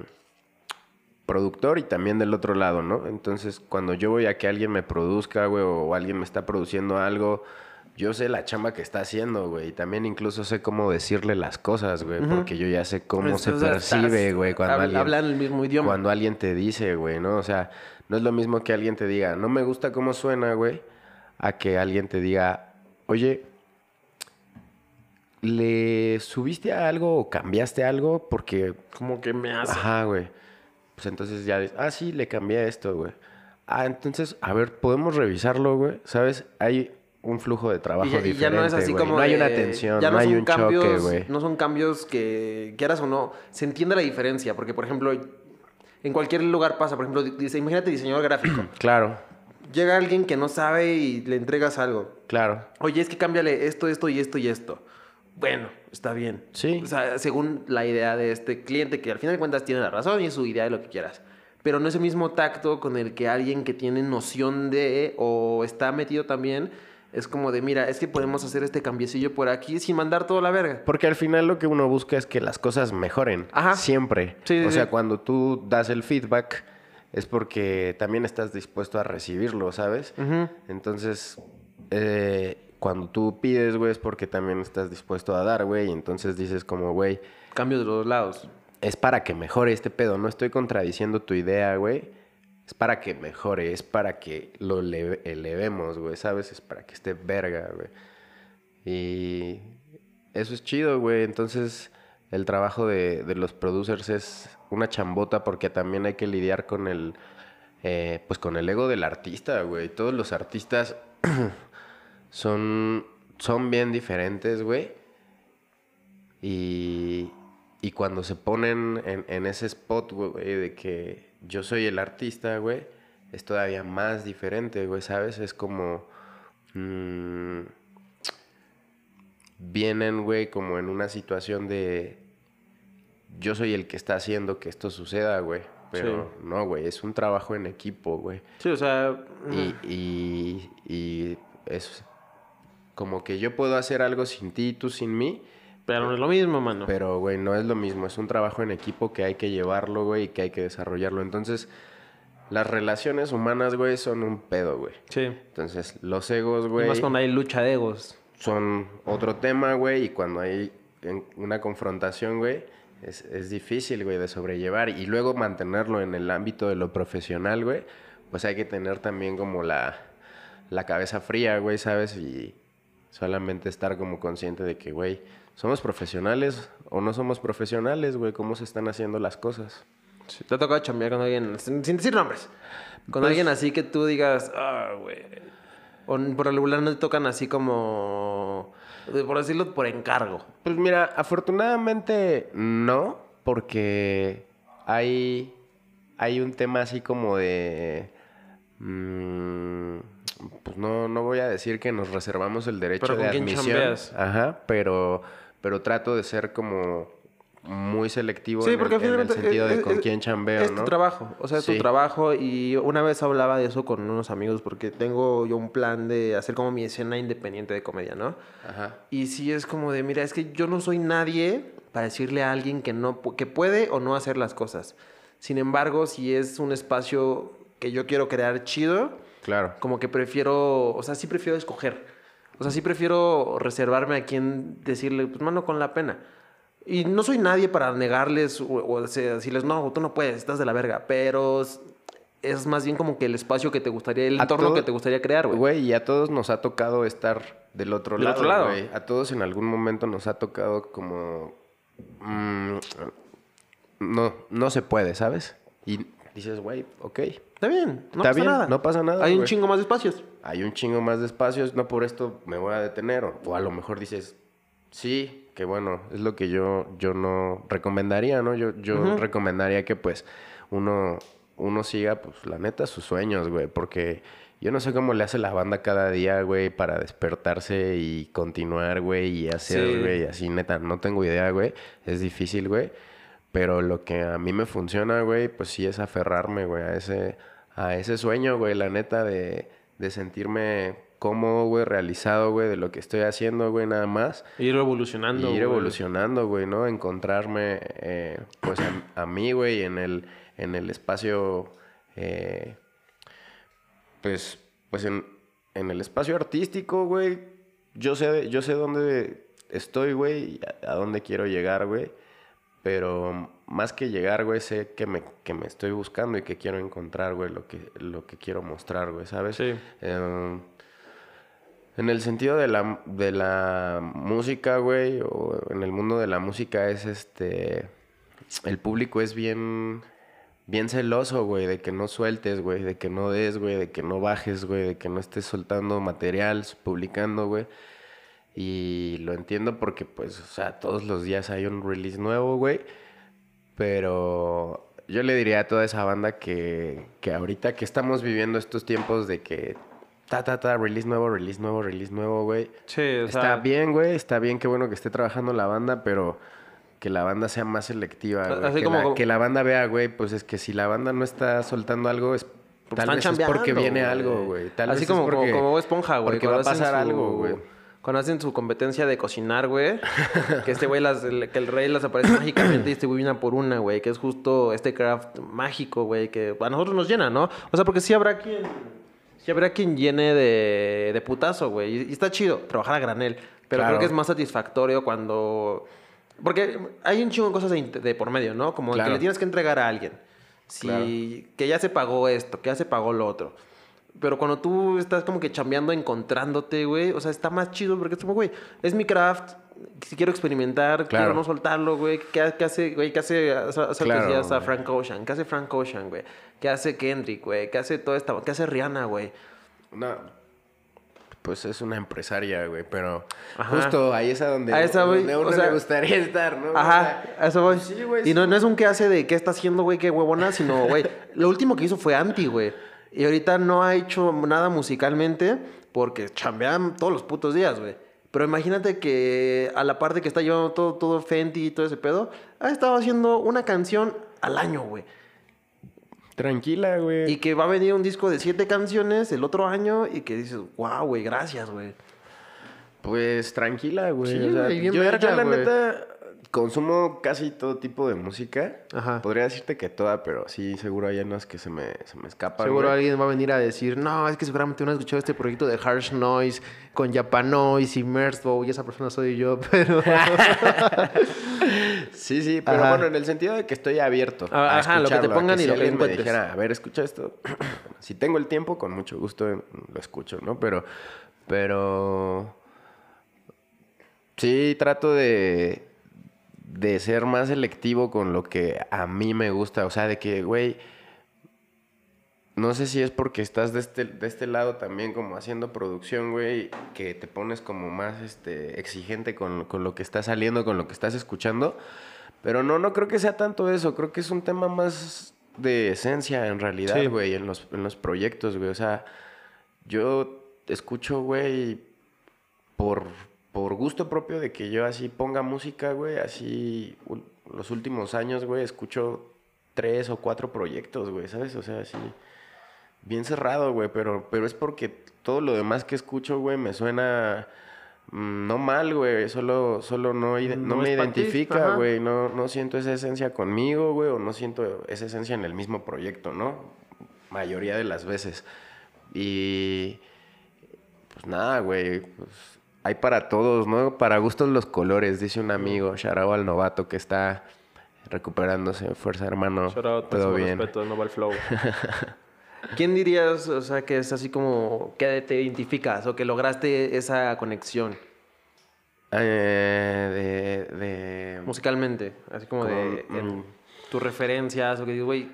productor y también del otro lado, ¿no? Entonces, cuando yo voy a que alguien me produzca, güey, o alguien me está produciendo algo, yo sé la chamba que está haciendo, güey. Y también incluso sé cómo decirle las cosas, güey, porque yo ya sé cómo se O sea, percibe, güey, cuando hab- alguien... Hablan el mismo idioma. Cuando alguien te dice, güey, ¿no? O sea, no es lo mismo que alguien te diga, no me gusta cómo suena, güey, a que alguien te diga, oye, ¿le subiste a algo o cambiaste algo? Porque, Como que me hace. ajá, güey. Pues entonces ya dices, ah, sí, le cambié esto, güey. Ah, entonces, a ver, ¿podemos revisarlo, güey? ¿Sabes? Hay un flujo de trabajo Y ya, y diferente, ya no es así güey. como. No hay una tensión, ya no, hay un cambios, choque, güey. No son cambios que, quieras o no, se entiende la diferencia. Porque, por ejemplo, en cualquier lugar pasa. Por ejemplo, dice, imagínate diseñador gráfico. Claro, Llega alguien que no sabe y le entregas algo. claro. Oye, es que cámbiale esto, esto y esto y esto. Bueno, está bien. Sí. O sea, según la idea de este cliente, que al final de cuentas tiene la razón y es su idea de lo que quieras. Pero no es el mismo tacto con el que alguien que tiene noción de o está metido también es como de, mira, es que podemos hacer este cambiecillo por aquí sin mandar toda la verga. Porque al final lo que uno busca es que las cosas mejoren. Ajá. Siempre. Sí, sí, o sea, sí. cuando tú das el feedback es porque también estás dispuesto a recibirlo, ¿sabes? Entonces, eh, cuando tú pides, güey, es porque también estás dispuesto a dar, güey. Y entonces dices como, güey, Cambio de los dos lados. es para que mejore este pedo. No estoy contradiciendo tu idea, güey. Es para que mejore, es para que lo eleve- elevemos, güey, ¿sabes? Es para que esté verga, güey. Y eso es chido, güey. Entonces, el trabajo de, de los producers es una chambota porque también hay que lidiar con el, eh, pues con el ego del artista, güey. Todos los artistas son, son bien diferentes, güey. Y, y cuando se ponen en, en ese spot, güey, de que yo soy el artista, güey, es todavía más diferente, güey, ¿sabes? Es como... mm, vienen, güey, como en una situación de... Yo soy el que está haciendo que esto suceda, güey. Pero no, güey, es un trabajo en equipo, güey. Sí, o sea... Y, y, y es como que yo puedo hacer algo sin ti y tú sin mí, Pero no es lo mismo, mano. pero, güey, no es lo mismo. Es un trabajo en equipo que hay que llevarlo, güey, y que hay que desarrollarlo. Entonces, las relaciones humanas, güey, son un pedo, güey. Sí. Entonces, los egos, Y güey, más cuando hay lucha de egos. son otro tema, güey, y cuando hay una confrontación, güey, es, es difícil, güey, de sobrellevar. Y luego mantenerlo en el ámbito de lo profesional, güey, pues hay que tener también como la, la cabeza fría, güey, ¿sabes? Y solamente estar como consciente de que, güey, ¿somos profesionales o no somos profesionales, güey? ¿Cómo se están haciendo las cosas? Sí, ¿Te ha tocado chambear con alguien, sin, decir nombres? Con Pues- alguien así que tú digas, ah, güey. O por lo regular no te tocan así como, por decirlo, por encargo. Pues mira, afortunadamente no, porque hay, hay un tema así como de... mm, pues no, no voy a decir que nos reservamos el derecho Pero de ¿con quién admisión. chambeas? Ajá, pero, pero trato de ser como muy selectivo Sí, en, porque el, en el sentido de es- con es- quién chambeo, Es ¿no? tu trabajo, o sea, es tu Sí. trabajo. Y una vez hablaba de eso con unos amigos porque tengo yo un plan de hacer como mi escena independiente de comedia, ¿no? Ajá. Y sí es como de, mira, es que yo no soy nadie para decirle a alguien que, no, que puede o no hacer las cosas. Sin embargo, si es un espacio que yo quiero crear chido, Claro. como que prefiero, o sea, sí prefiero escoger. O sea, sí prefiero reservarme a quien decirle, pues mano con la pena. Y no soy nadie para negarles o, decirles, no, tú no puedes, estás de la verga. Pero es, más bien como que el espacio que te gustaría, el A entorno todo- que te gustaría crear, güey. Güey, y a todos nos ha tocado estar del otro Del lado. otro lado. güey. A todos en algún momento nos ha tocado como. mm, no, no se puede, ¿sabes? Y dices, güey, ok. Está bien, no Está pasa bien, nada. no pasa nada, Hay un chingo más de espacios. Hay un chingo más de espacios, no por esto me voy a detener. O, o a lo mejor dices, sí, que bueno, es lo que yo, yo no recomendaría, ¿no? Yo, yo recomendaría que pues uno, uno siga, pues la neta, sus sueños, güey. Porque yo no sé cómo le hace la banda cada día, güey, para despertarse y continuar, güey, y hacer, Sí. güey, así, neta, no tengo idea, güey. Es difícil, güey. Pero lo que a mí me funciona, güey, pues sí es aferrarme, güey, a ese, a ese sueño, güey, la neta, de, de sentirme cómodo, güey, realizado, güey, de lo que estoy haciendo, güey, nada más. Ir evolucionando. Y ir güey. evolucionando, güey, ¿no? Encontrarme, eh, pues, a, a mí, güey, en el, en el espacio, eh, pues, pues, en, en el espacio artístico, güey, yo sé, yo sé dónde estoy, güey, a, a dónde quiero llegar, güey. Pero más que llegar, güey, sé que me, que me estoy buscando y que quiero encontrar, güey, lo que, lo que quiero mostrar, güey, ¿sabes? Sí. Em, en el sentido de la, de la música, güey, o en el mundo de la música es este... El público es bien... Bien celoso, güey, de que no sueltes, güey, de que no des, güey, de que no bajes, güey, de que no estés soltando material, publicando, güey. Y lo entiendo porque, pues, o sea, todos los días hay un release nuevo, güey. Pero yo le diría a toda esa banda que, que ahorita que estamos viviendo estos tiempos de que ta, ta, ta, release nuevo, release nuevo, release nuevo, güey. Sí, o Está sea, bien, güey, está bien, qué bueno que esté trabajando la banda, pero que la banda sea más selectiva, güey. Así que, como- la, que la banda vea, güey, pues es que si la banda no está soltando algo, es, Pues tal están vez es porque viene güey. algo, güey. Tal Así vez como, es porque, como, como esponja, güey. Porque va a cuando hacen pasar su- algo, güey. Cuando hacen su competencia de cocinar, güey. que este güey, las, que el rey las aparece mágicamente y este güey viene por una, güey. Que es justo este craft mágico, güey. Que a nosotros nos llena, ¿no? O sea, porque sí habrá quien... Sí habrá quien llene de, de putazo, güey. Y, y está chido trabajar a granel. Pero Claro. creo que es más satisfactorio cuando... Porque hay un chingo de cosas de, por medio, ¿no? Como que Claro. le tienes que entregar a alguien. Si... Que ya se pagó esto, que ya se pagó lo otro. Pero cuando tú estás como que chambeando, encontrándote, güey, o sea, está más chido porque es como, güey, es mi craft, si quiero experimentar, Claro. quiero no soltarlo, güey, ¿qué, qué hace, güey, qué hace, que Claro, decías a. Frank Ocean, qué hace Frank Ocean, güey, qué hace Kendrick, güey, qué hace toda esta, qué hace Rihanna, güey. No, pues es una empresaria, güey, pero Ajá. justo ahí es a donde, A esa, güey, donde uno o sea- le gustaría estar, ¿no? O Ajá, sea, a eso voy. sí, güey, y no, no es un qué hace de qué está haciendo, güey, qué huevona, sino, güey, lo último que hizo fue anti, güey. Y ahorita no ha hecho nada musicalmente porque chambean todos los putos días, güey. Pero imagínate que a la parte que está llevando todo, todo Fenty y todo ese pedo, ha estado haciendo una canción al año, güey. Tranquila, güey. Y que va a venir un disco de siete canciones el otro año y que dices, wow, güey, gracias, güey. Pues tranquila, güey. Sí, o sea, yo, yo la neta consumo casi todo tipo de música. Ajá. Podría decirte que toda, pero sí, seguro hay unas que se me, se me escapan. Seguro güey. alguien va a venir a decir, no, es que seguramente uno ha escuchado este proyecto de Harsh Noise con Japanoise y Merzbow y esa persona soy yo, pero... Sí, sí, pero Ajá. bueno, en el sentido de que estoy abierto. A ajá, lo que te a pongan y si lo que me dijera, a ver, escucha esto. si tengo el tiempo, con mucho gusto eh, lo escucho, ¿no? Pero, pero sí trato de, de ser más selectivo con lo que a mí me gusta. O sea, de que, güey, no sé si es porque estás de este, de este lado también como haciendo producción, güey, que te pones como más este, exigente con, con lo que está saliendo, con lo que estás escuchando. Pero no, no creo que sea tanto eso. Creo que es un tema más de esencia en realidad, Sí. güey, en los, en los proyectos, güey. O sea, yo escucho, güey, por, por gusto propio de que yo así ponga música, güey, así los últimos años, güey, escucho tres o cuatro proyectos, güey, ¿sabes? O sea, así, bien cerrado, güey, pero, pero es porque todo lo demás que escucho, güey, me suena mm, no mal, güey, solo, solo no, ide- no No me identifica, ajá. güey, no, no siento esa esencia conmigo, güey, o no siento esa esencia en el mismo proyecto, ¿no? Mayoría de las veces. Y pues nada, güey, pues hay para todos, ¿no? Para gustos los colores, dice un amigo, Sharao al novato que está recuperándose, fuerza hermano, out, todo bien. respeto, no va el flow. ¿Quién dirías, o sea, que es así como que te identificas o que lograste esa conexión Eh, de, de... musicalmente? Así como de mm. tus referencias o que digo, güey,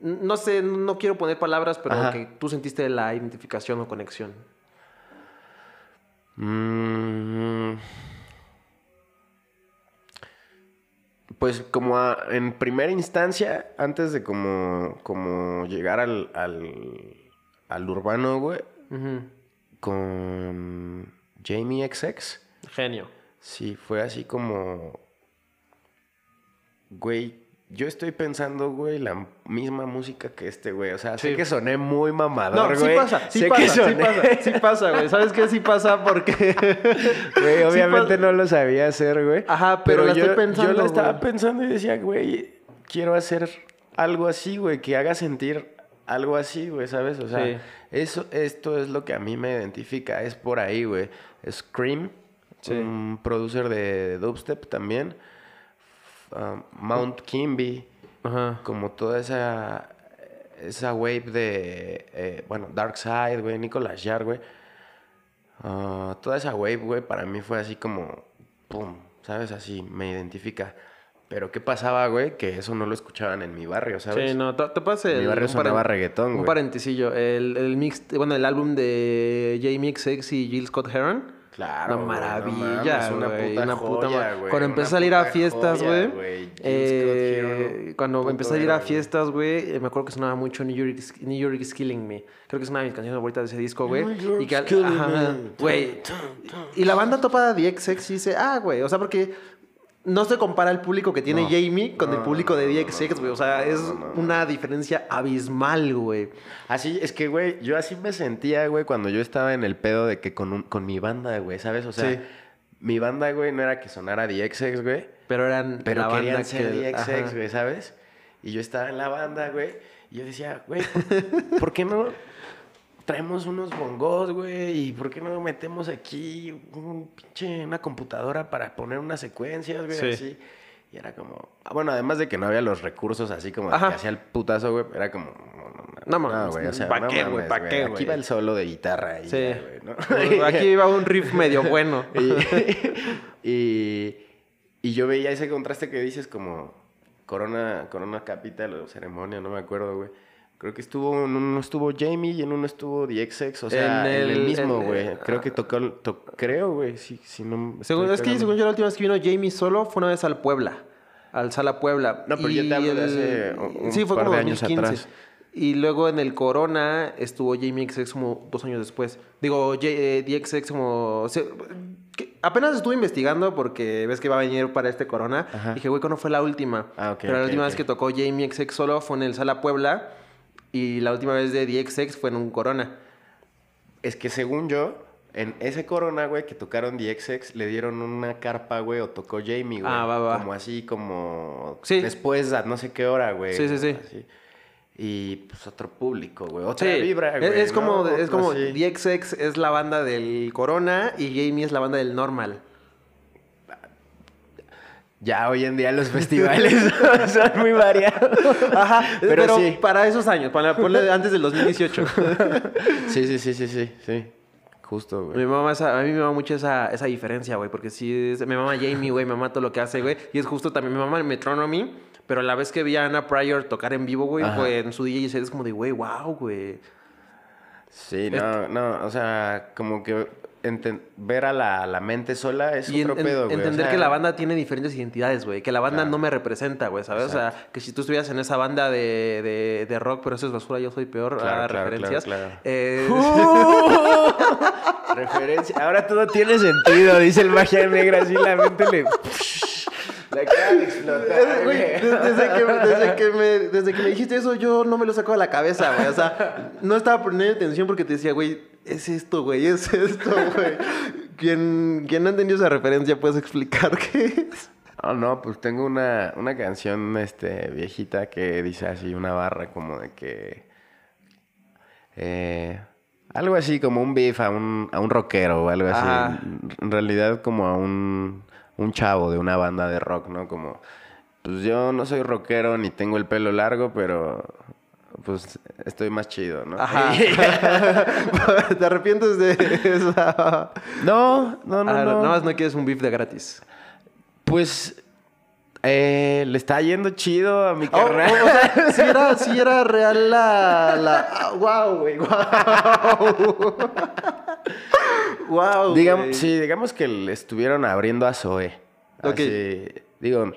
no sé, no quiero poner palabras, pero Ajá. que tú sentiste la identificación o conexión. Mm, Pues como a- en primera instancia, antes de como, como llegar al, al, al urbano, güey, con Jamie XX, Genio. sí, fue así como, güey, yo estoy pensando, güey, la misma música que este, güey. O sea, sé Sí. que soné muy No, mamador, sí güey. pasa, sí sé pasa, que sí pasa, sí pasa, güey. ¿Sabes qué? Sí pasa porque... Güey, Sí obviamente no lo sabía hacer, güey. Ajá, pero la yo, estoy pensando, Yo la estaba güey. pensando y decía, güey, quiero hacer algo así, güey, que haga sentir algo así, güey, ¿sabes? O sea, Sí. eso, esto es lo que a mí me identifica, es por ahí, güey. Scream, Sí. un producer de dubstep también. Um, Mount Kimby, Ajá. como toda esa esa wave de eh, bueno Dark Side güey Nicolas Yard güey Ah, toda esa wave güey para mí fue así como pum sabes así me identifica pero qué pasaba güey que eso no lo escuchaban en mi barrio sabes Sí, no, te, pasa mi barrio sonaba reggaetón, Un parentesillo. El, el mix, bueno, el álbum de Jamie XX y Jill Scott Heron. Claro, Una no maravilla, mames, una puta Una puta joya, güey, Cuando empecé a salir a fiestas, güey. eh, cuando empecé a ir a fiestas, güey, eh, me acuerdo que sonaba mucho New York, is- New York is Killing Me. Creo que es una de mis canciones favoritas de ese disco, güey. Y que, ajá, güey. Y la banda topada de DXX dice, ah, güey. O sea, porque no se compara el público que tiene No. Jamie con el público de DXX, no, güey. O sea, es una diferencia abismal, güey. Así, es que, güey, yo así me sentía, güey, cuando yo estaba en el pedo de que con, un- con mi banda, güey, ¿sabes? O sea, Sí. mi banda, güey, no era que sonara DXX, güey, Pero eran pero la banda querían ser que- DXX, güey, ¿sabes? Y yo estaba en la banda, güey, y yo decía, güey, ¿por, por qué no traemos unos bongos, güey? ¿Y por qué no metemos aquí un pinche, una computadora para poner unas secuencias, güey? Sí. Así. Y era como, ah, bueno, además de que no había los recursos así como de que hacía el putazo, güey, era como, no, mames, güey, o sea, ¿pa' qué, güey? ¿Pa' qué, Aquí güey? va el solo de guitarra y Sí. güey, ¿no? Aquí iba un riff medio bueno. y, y, y yo veía ese contraste que dices como Corona, Corona Capital o ceremonia, no me acuerdo, güey. Creo que estuvo, en uno estuvo Jamie y en uno estuvo DXX, o sea, En en el, el- mismo, güey. Creo que tocó, el- to- creo, güey, sí, si no... Según, es que según yo la última vez que vino Jamie solo fue una vez al Puebla. Al Sala Puebla. No, pero yo te hablo de hace un Sí, fue par como de años 2015. atrás. Y luego en el Corona estuvo Jamie XX como dos años después. Digo, eh, DXX como... se- apenas estuve investigando porque ves que va a venir para este Corona. Ajá. Dije, güey, ¿cuándo fue la última? Ah, ok, Pero la última vez que tocó Jamie XX solo fue en el Sala Puebla. Y la última vez de DXX fue en un Corona. Es que según yo, en ese Corona, güey, que tocaron DXX, le dieron una carpa, güey, o tocó Jamie, güey. Ah, va, va. Como así, como... Sí. Después, a no sé qué hora, güey. Sí, sí, sí. así. Y, pues, otro público, güey. Otra Sí, vibra, es- güey. es, como, ¿no? es como Así. DXX es la banda del Corona y Jamie es la banda del Normal. Ya hoy en día los festivales son muy variados. Ajá, Pero pero, sí. para esos años, para ponle antes del 2018. Sí, sí, sí, sí, sí, sí. Justo, mi güey. mamá esa- a mí me mama mucho esa, esa diferencia, güey, porque sí, es, mi mamá Jamie, güey, me mama todo lo que hace, güey, y es justo también mi mamá Metronomy, pero la vez que vi a Anna Pryor tocar en vivo, güey, fue en su DJ set, es como de, güey, wow, güey. Sí, no, no, o sea, como que ver a la, la mente sola es Y otro en- pedo, güey. o entender sea, que la banda tiene diferentes identidades, güey. Que la banda Claro. no me representa, güey, ¿sabes? O sea, que si tú estuvieras en esa banda de, de, de rock, pero eso es basura, yo soy peor, Claro, a claro, referencias. claro, claro. Eh, Referencia. Ahora todo tiene sentido, dice el magia negra, así la mente le... La acaba de explotar, Güey, güey. desde, que, desde, que me, desde que me dijiste eso, yo no me lo saco de la cabeza, güey. O sea, no estaba poniendo atención porque te decía, güey, es esto, güey, es esto, güey. Quien, quien no entendió esa referencia, ¿puedes explicar qué es? Oh, no, pues tengo una, una canción este, viejita que dice así, una barra como de que... eh, algo así como un beef a un, a un rockero o algo así. Ajá. En realidad como a un, un chavo de una banda de rock, ¿no? Como, pues yo no soy rockero ni tengo el pelo largo, pero pues estoy más chido, ¿no? Ajá. ¿Te arrepientes de esa? No, no, no, Ah, no. Nada más no quieres un beef de gratis. Pues eh, le está yendo chido a mi Oh, carnal. oh, o sea, sí era, sí era real la... la... ah, wow, güey, wow. wow, Digamos, güey. sí, digamos que le estuvieron abriendo a Zoe. Ok. Así, digo,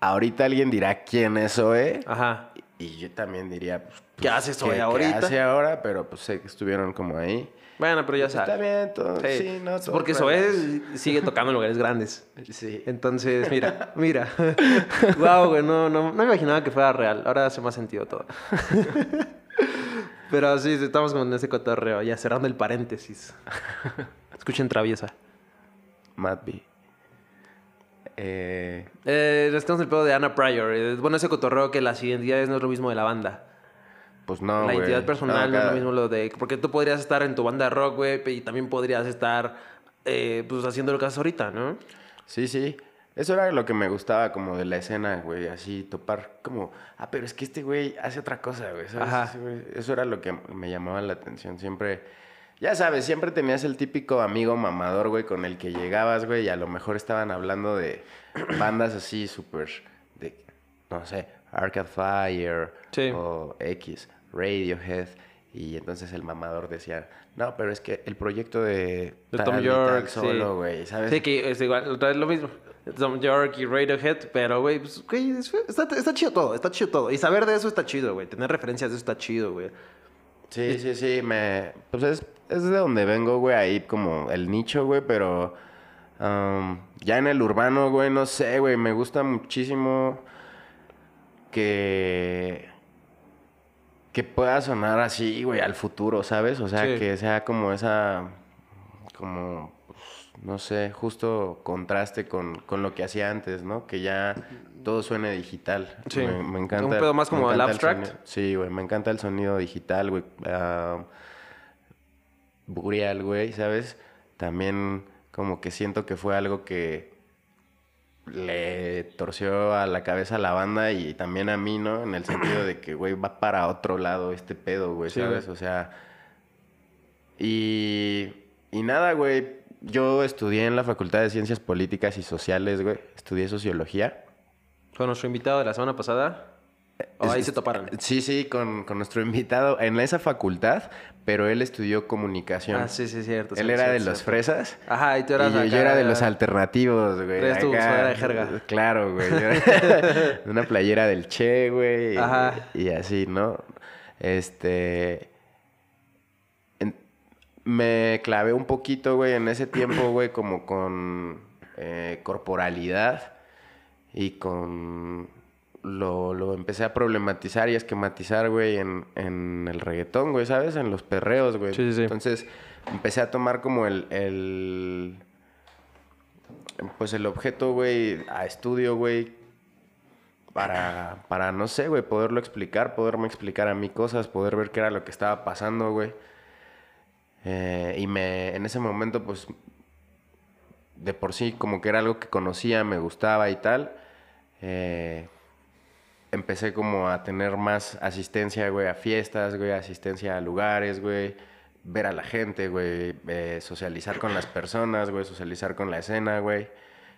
ahorita alguien dirá quién es Zoe. Ajá. Y yo también diría, pues, ¿Qué hace Zoe ¿qué- qué ahorita? hace ahora? Pero pues sé que estuvieron como ahí. Bueno, pero ya Está sabes. bien, todo. Sí, no, todo Porque es, sigue tocando en lugares grandes. Sí. Entonces, mira, mira. wow, güey, no, no, no me imaginaba que fuera real. Ahora hace más sentido todo. Pero sí, estamos con ese cotorreo, ya cerrando el paréntesis. Escuchen Traviesa. Matt B. Eh, Eh, estamos en el pedo de Anna Pryor. Eh, Bueno, ese cotorreo que las identidades no es lo mismo de la banda. pues no, la identidad personal no, es lo mismo lo de... Porque tú podrías estar en tu banda de rock, güey, y también podrías estar, eh, pues, haciendo lo que haces ahorita, ¿no? Sí, sí. Eso era lo que me gustaba como de la escena, güey. Así topar como, ah, pero es que este güey hace otra cosa, güey. ¿sabes? Ajá. Ese güey- Eso era lo que me llamaba la atención. Siempre, ya sabes, siempre tenías el típico amigo mamador, güey, con el que llegabas, güey, y a lo mejor estaban hablando de bandas así súper, de, no sé, Arcade Fire Sí. o X, Radiohead. Y entonces el mamador decía, no, pero es que el proyecto de, Tom York, solo, güey, ¿sabes? Sí, que es igual, otra vez lo mismo. Tom York y Radiohead, pero, güey, pues, güey, es- está, está chido todo, está chido todo. Y saber de eso está chido, güey. Tener referencias de eso está chido, güey. Sí, sí, sí, me... Pues es, es de donde vengo, güey, ahí como el nicho, güey, pero... ya en el urbano, güey, no sé, güey, me gusta muchísimo que... Que pueda sonar así, güey, al futuro, ¿sabes? O sea, Sí. que sea como esa... Como... pues, no sé, justo contraste con, con lo que hacía antes, ¿no? Que ya todo suene digital. Sí. Me, me encanta. Un pedo más como el abstract. sonido. Sí, güey, me encanta el sonido digital, güey. Ah, Burial, güey, ¿sabes? También como que siento que fue algo que le torció a la cabeza a la banda y también a mí, ¿no? En el sentido de que, güey, va para otro lado este pedo, güey, Sí, ¿sabes? güey. O sea... Y, y nada, güey. Yo estudié en la Facultad de Ciencias Políticas y Sociales, güey. Estudié sociología. Con nuestro invitado de la semana pasada. O ahí se toparon. Sí, sí, con, con nuestro invitado en esa facultad, pero él estudió comunicación. Ah, sí, sí, cierto. Él era de los fresas. Ajá, y tú Y eras yo, yo era de los alternativos, güey. Acá. sudadera de jerga. Claro, güey. Una playera del Che, güey. y- Ajá. Y, así, ¿no? Este... en- me clavé un poquito, güey, en ese tiempo, güey, como con eh, corporalidad y con... Lo, lo empecé a problematizar y a esquematizar, güey, en, en el reggaetón, güey, ¿sabes? En los perreos, güey. Sí, sí. Entonces empecé a tomar como el, el pues el objeto, güey, a estudio, güey, para, para, no sé, güey, poderlo explicar, poderme explicar a mí cosas, poder ver qué era lo que estaba pasando, güey. Eh, y me, en ese momento, pues, de por sí, como que era algo que conocía, me gustaba y tal. eh, empecé como a tener más asistencia, güey, a fiestas, güey, asistencia a lugares, güey, ver a la gente, güey, eh, socializar con las personas, güey, socializar con la escena, güey,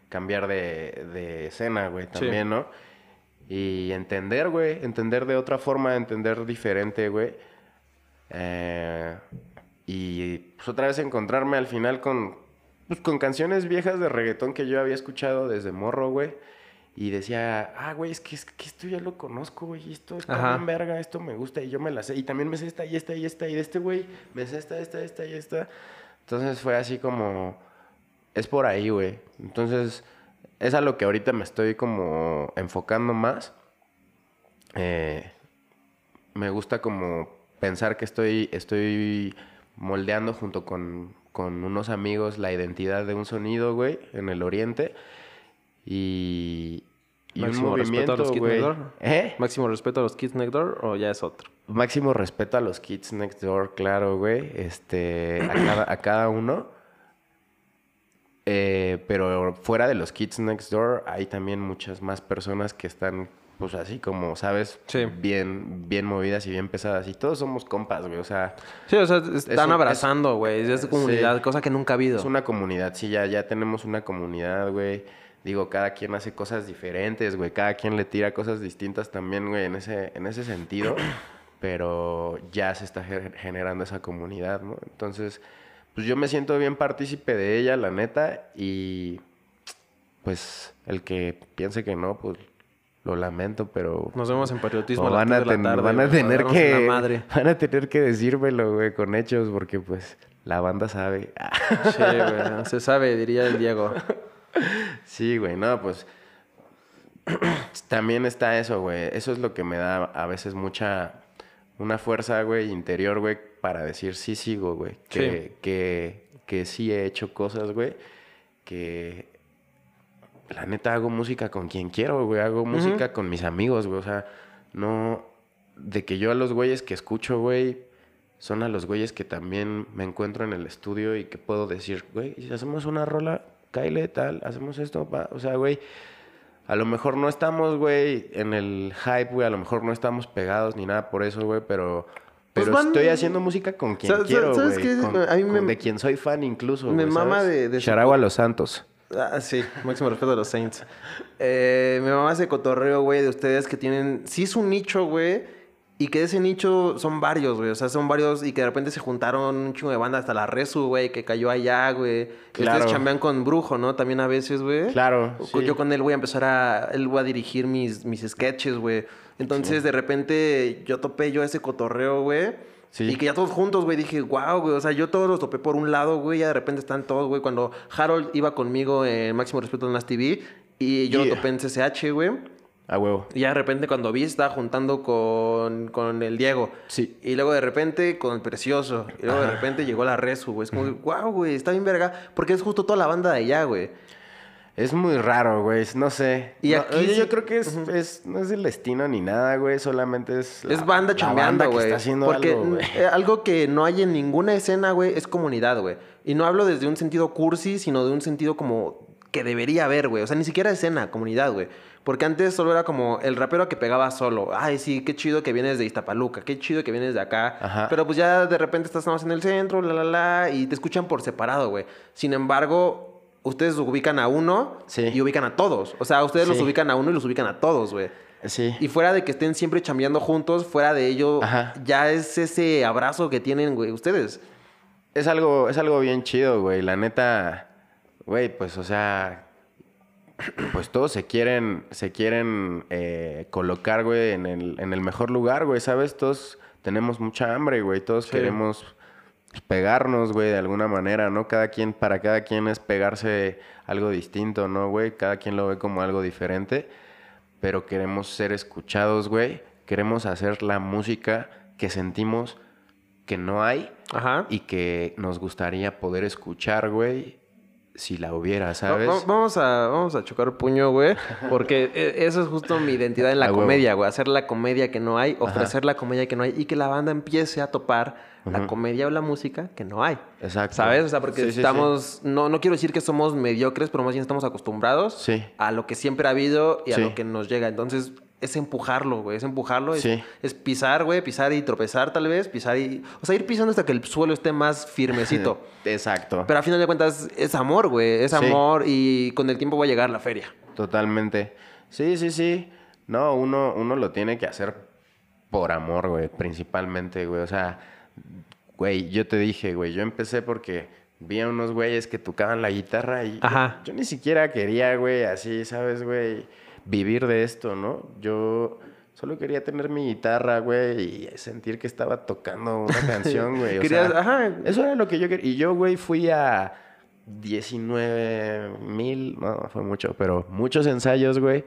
cambiar de, de escena, güey, Sí. también, ¿no? Y entender, güey, entender de otra forma, entender diferente, güey. Eh, y pues otra vez encontrarme al final con, pues, con canciones viejas de reggaetón que yo había escuchado desde morro, güey. Y decía, ah, güey, es que, es que esto ya lo conozco, güey. Esto está bien verga, esto me gusta y yo me la sé. Y también me sé esta y esta y esta. Y de este güey me sé esta, esta, esta y esta. Entonces fue así como, es por ahí, güey. Entonces es a lo que ahorita me estoy como enfocando más. Eh, me gusta como pensar que estoy, estoy moldeando junto con, con unos amigos la identidad de un sonido, güey, en el oriente. Y, Máximo respeto a los Kids. Next Door. ¿Eh? Máximo respeto a los Kids Next Door o ya es otro. Máximo respeto a los Kids Next Door, claro, güey. Este, a cada, a cada uno. Eh, pero fuera de los Kids Next Door hay también muchas más personas que están, pues así como, ¿sabes? Sí. Bien, bien movidas y bien pesadas. Y todos somos compas, güey. O sea, Sí, o sea, están abrazando, güey. Es, comunidad, sí. cosa que nunca ha habido. es una comunidad. Sí, ya, ya tenemos una comunidad, güey. Digo, cada quien hace cosas diferentes, güey. Cada quien le tira cosas distintas también, güey, en ese, en ese sentido. Pero ya se está ge- generando esa comunidad, ¿no? Entonces, pues yo me siento bien partícipe de ella, la neta. Y pues el que piense que no, pues lo lamento, pero Nos vemos en patriotismo. a van, a ten- tarde, van a tener que madre. van a tener que decírmelo, güey, con hechos, porque pues la banda sabe. Sí, güey. Se sabe, diría el Diego. Sí, güey, no, pues también está eso, güey. Eso es lo que me da a veces mucha, una fuerza, güey, interior, güey, para decir sí sigo, güey. Que, que, que sí he hecho cosas, güey, que la neta hago música con quien quiero, güey. Hago música con mis amigos, güey. O sea, no, de que yo a los güeyes que escucho, güey, son a los güeyes que también me encuentro en el estudio y que puedo decir, güey, si hacemos una rola, Kyle, tal, hacemos esto, va. O sea, güey, a lo mejor no estamos, güey, en el hype, güey, a lo mejor no estamos pegados ni nada por eso, güey, pero... Pues Pero van- estoy haciendo música con quien ¿Sabes- quiero, sabes güey. qué? con- A mí me- con- De quien soy fan incluso, me güey, mama ¿sabes? de- de Charagua Los Santos. Ah, sí, máximo respeto a los Saints. Eh, me mama ese cotorreo, güey, de ustedes que tienen. Sí, es un nicho, güey. Y que ese nicho son varios, güey. O sea, son varios y que de repente se juntaron un chingo de banda hasta la Resu, güey, que cayó allá, güey. Claro. Ustedes chambean con Brujo, ¿no? También a veces, güey. Claro, sí. Yo con él voy a empezar a... Él voy a dirigir mis, mis sketches, güey. Entonces, de repente, yo topé yo ese cotorreo, güey. Sí. Y que ya todos juntos, güey, dije, wow, güey. O sea, yo todos los topé por un lado, güey. Ya de repente están todos, güey. Cuando Harold iba conmigo en Máximo Respeto en las TV. Y yo Yeah. lo topé en CCH, güey. A huevo. Y ya de repente cuando vi, estaba juntando con, con el Diego. Sí. Y luego de repente con el Precioso. Y luego de repente llegó la Resu, güey. Es como, wow, güey, está bien verga. Porque es justo toda la banda de allá, güey. Es muy raro, güey. No sé. Y No, aquí yo creo que es, es- no es el destino ni nada, güey. Solamente es. la- Es banda chambeando, güey. está haciendo Porque algo, güey. eh, algo que no hay en ninguna escena, güey, es comunidad, güey. Y no hablo desde un sentido cursi, sino de un sentido como que debería haber, güey. O sea, ni siquiera escena, comunidad, güey. Porque antes solo era como el rapero que pegaba solo. Ay, sí, qué chido que vienes de Iztapaluca, qué chido que vienes de acá. Ajá. Pero pues ya de repente estás más en el centro, la, la, la, y te escuchan por separado, güey. Sin embargo, ustedes ubican a uno Sí. y ubican a todos. O sea, ustedes los ubican a uno y los ubican a todos, güey. Sí. Y fuera de que estén siempre chambeando juntos, fuera de ello, Ajá. ya es ese abrazo que tienen, güey, ustedes. Es algo, es algo bien chido, güey. La neta, güey, pues, o sea, pues todos se quieren, se quieren eh, colocar, güey, en el, en el mejor lugar, güey, ¿sabes? Todos tenemos mucha hambre, güey. Todos Sí. queremos pegarnos, güey, de alguna manera, ¿no? Cada quien, para cada quien es pegarse algo distinto, ¿no, güey? Cada quien lo ve como algo diferente, pero queremos ser escuchados, güey. Queremos hacer la música que sentimos que no hay Ajá. y que nos gustaría poder escuchar, güey, si la hubiera, ¿sabes? Va- va- vamos, a, vamos a chocar puño, güey. Porque e- eso es justo mi identidad en la comedia, güey. Hacer la comedia que no hay, ofrecer la comedia que no hay y que la banda empiece a topar la comedia o la música que no hay. Exacto. ¿Sabes? O sea, porque Sí, sí, sí. estamos. No, no quiero decir que somos mediocres, pero más bien estamos acostumbrados Sí. a lo que siempre ha habido y a lo que nos llega. Entonces, es empujarlo, güey. Es empujarlo. Es, Sí. es pisar, güey. Pisar y tropezar, tal vez. Pisar y. O sea, ir pisando hasta que el suelo esté más firmecito. Exacto. Pero a final de cuentas, es amor, güey. Es Sí. amor y con el tiempo va a llegar la feria. Totalmente. Sí, sí, sí. No, uno, uno lo tiene que hacer por amor, güey, principalmente, güey. O sea, güey, yo te dije, güey, yo empecé porque vi a unos güeyes que tocaban la guitarra y yo- Ajá. Yo, ni siquiera quería, güey, así, ¿sabes, güey? Vivir de esto, ¿no? Yo solo quería tener mi guitarra, güey, y sentir que estaba tocando una canción, güey. O Querías- sea, ajá. Eso era lo que yo quería. Y yo, güey, fui a 19 mil, no, fue mucho, pero muchos ensayos, güey.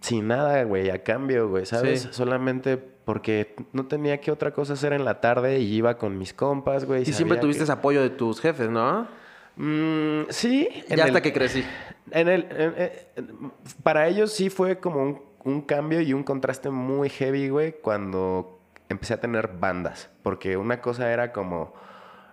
Sin nada, güey, a cambio, güey, ¿sabes? Sí. Solamente porque no tenía que otra cosa hacer en la tarde y iba con mis compas, güey. Y siempre tuviste que- apoyo de tus jefes, ¿no? Mm, sí. Ya hasta el- que crecí. En el, en- en- para ellos sí fue como un, un cambio y un contraste muy heavy, güey, cuando empecé a tener bandas. Porque una cosa era como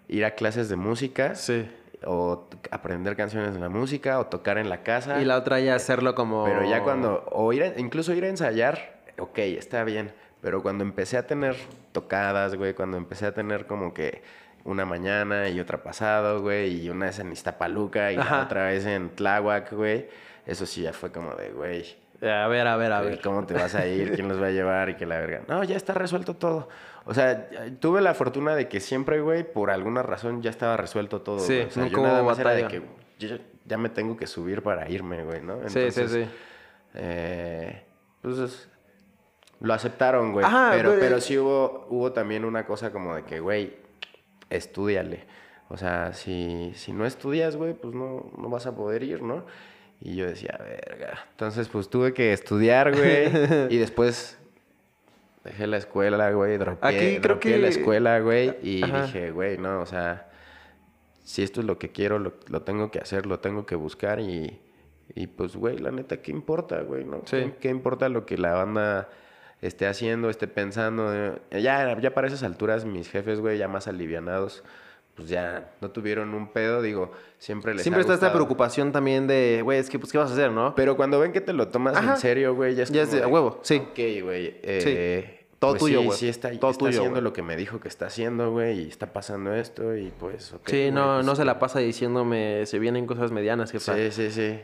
ir a clases de música Sí. o aprender canciones de la música o tocar en la casa. Y la otra ya hacerlo como... Pero ya cuando, o ir a- incluso ir a ensayar, ok, está bien. Pero cuando empecé a tener tocadas, güey, cuando empecé a tener como que una mañana y otra pasado, güey, y una vez en Iztapaluca y Ajá. otra vez en Tláhuac, güey, eso sí ya fue como de, güey, A ver, a ver, a ver. ¿cómo te vas a ir? ¿Quién los va a llevar? Y que la verga. No, ya está resuelto todo. O sea, tuve la fortuna de que siempre, güey, por alguna razón ya estaba resuelto todo. Sí, güey. O sea, nunca yo nada más era de batalla. que yo ya me tengo que subir para irme, güey, ¿no? Sí, sí, sí. Eh, pues lo aceptaron, güey. Ajá, pero, güey. pero sí hubo, hubo también una cosa como de que, güey, estudiale. O sea, si, si no estudias, güey, pues no, no vas a poder ir, ¿no? Y yo decía, verga. Entonces, pues tuve que estudiar, güey. y después dejé la escuela, güey. Dropeé, Aquí creo dropeé que- la escuela, güey. Y Ajá. dije, güey, no, o sea, si esto es lo que quiero, lo, lo tengo que hacer, lo tengo que buscar y, y pues, güey, la neta, ¿qué importa, güey? ¿no? Sí. ¿Qué, qué importa lo que la banda esté haciendo, esté pensando? eh? Ya, ya para esas alturas, mis jefes, güey, ya más alivianados, pues ya no tuvieron un pedo, digo, siempre les Siempre ha está esta preocupación también de, güey, es que, pues, ¿qué vas a hacer, no? Pero cuando ven que te lo tomas Ajá. en serio, güey, ya es Ya como es de a huevo, sí. Ok, güey. eh, Todo pues tuyo, sí, güey. Sí, está, Todo está tuyo, haciendo güey. lo que me dijo que está haciendo, güey, y está pasando esto, y pues, sí, güey, no, pues, no se la pasa diciéndome, se vienen cosas medianas, jefa. Sí, sí, sí.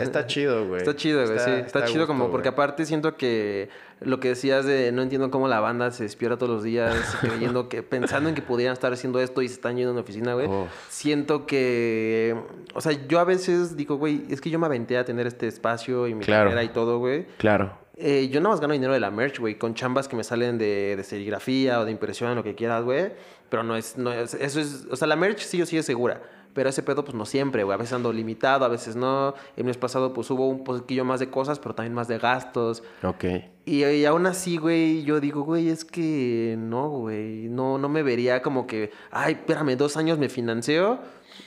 Está chido, güey. Está chido, güey, sí. Está, a chido gusto, como porque güey. aparte siento que lo que decías de no entiendo cómo la banda se despierta todos los días creyendo que pensando en que pudieran estar haciendo esto y se están yendo a una oficina, güey. Siento que o sea, yo a veces digo, güey, es que yo me aventé a tener este espacio y mi Claro. carrera y todo, güey. Claro. Eh, yo nada más gano dinero de la merch, güey, con chambas que me salen de, de serigrafía o de impresión, lo que quieras, güey. Pero no es, no es, eso es, o sea, la merch sí o sí es segura. Pero ese pedo, pues no siempre, güey. A veces ando limitado, a veces no. El mes pasado, pues hubo un poquillo más de cosas, pero también más de gastos. Ok. Y, y aún así, güey, yo digo, güey, es que no, güey. No, no me vería como que, ay, espérame, dos años me financio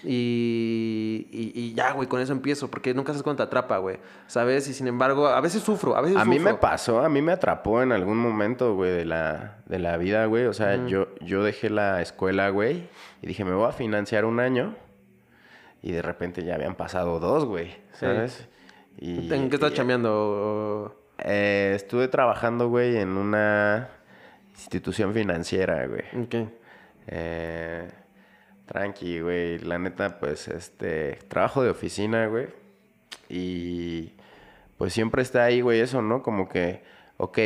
y, y, y ya, güey, con eso empiezo. Porque nunca sabes cuándo te atrapa, güey. ¿Sabes? Y sin embargo, a veces sufro, a veces A mí me sufro. pasó, a mí me atrapó en algún momento, güey, de la, de la vida, güey. O sea, yo, yo dejé la escuela, güey, y dije, me voy a financiar un año. Y de repente ya habían pasado dos, güey, ¿sabes? Y, ¿En qué estás chambeando? Eh, estuve trabajando, güey, en una institución financiera, güey. Ok. Eh, tranqui, güey. La neta, pues, este, trabajo de oficina, güey. Y pues siempre está ahí, güey, eso, ¿no? Como que, ok,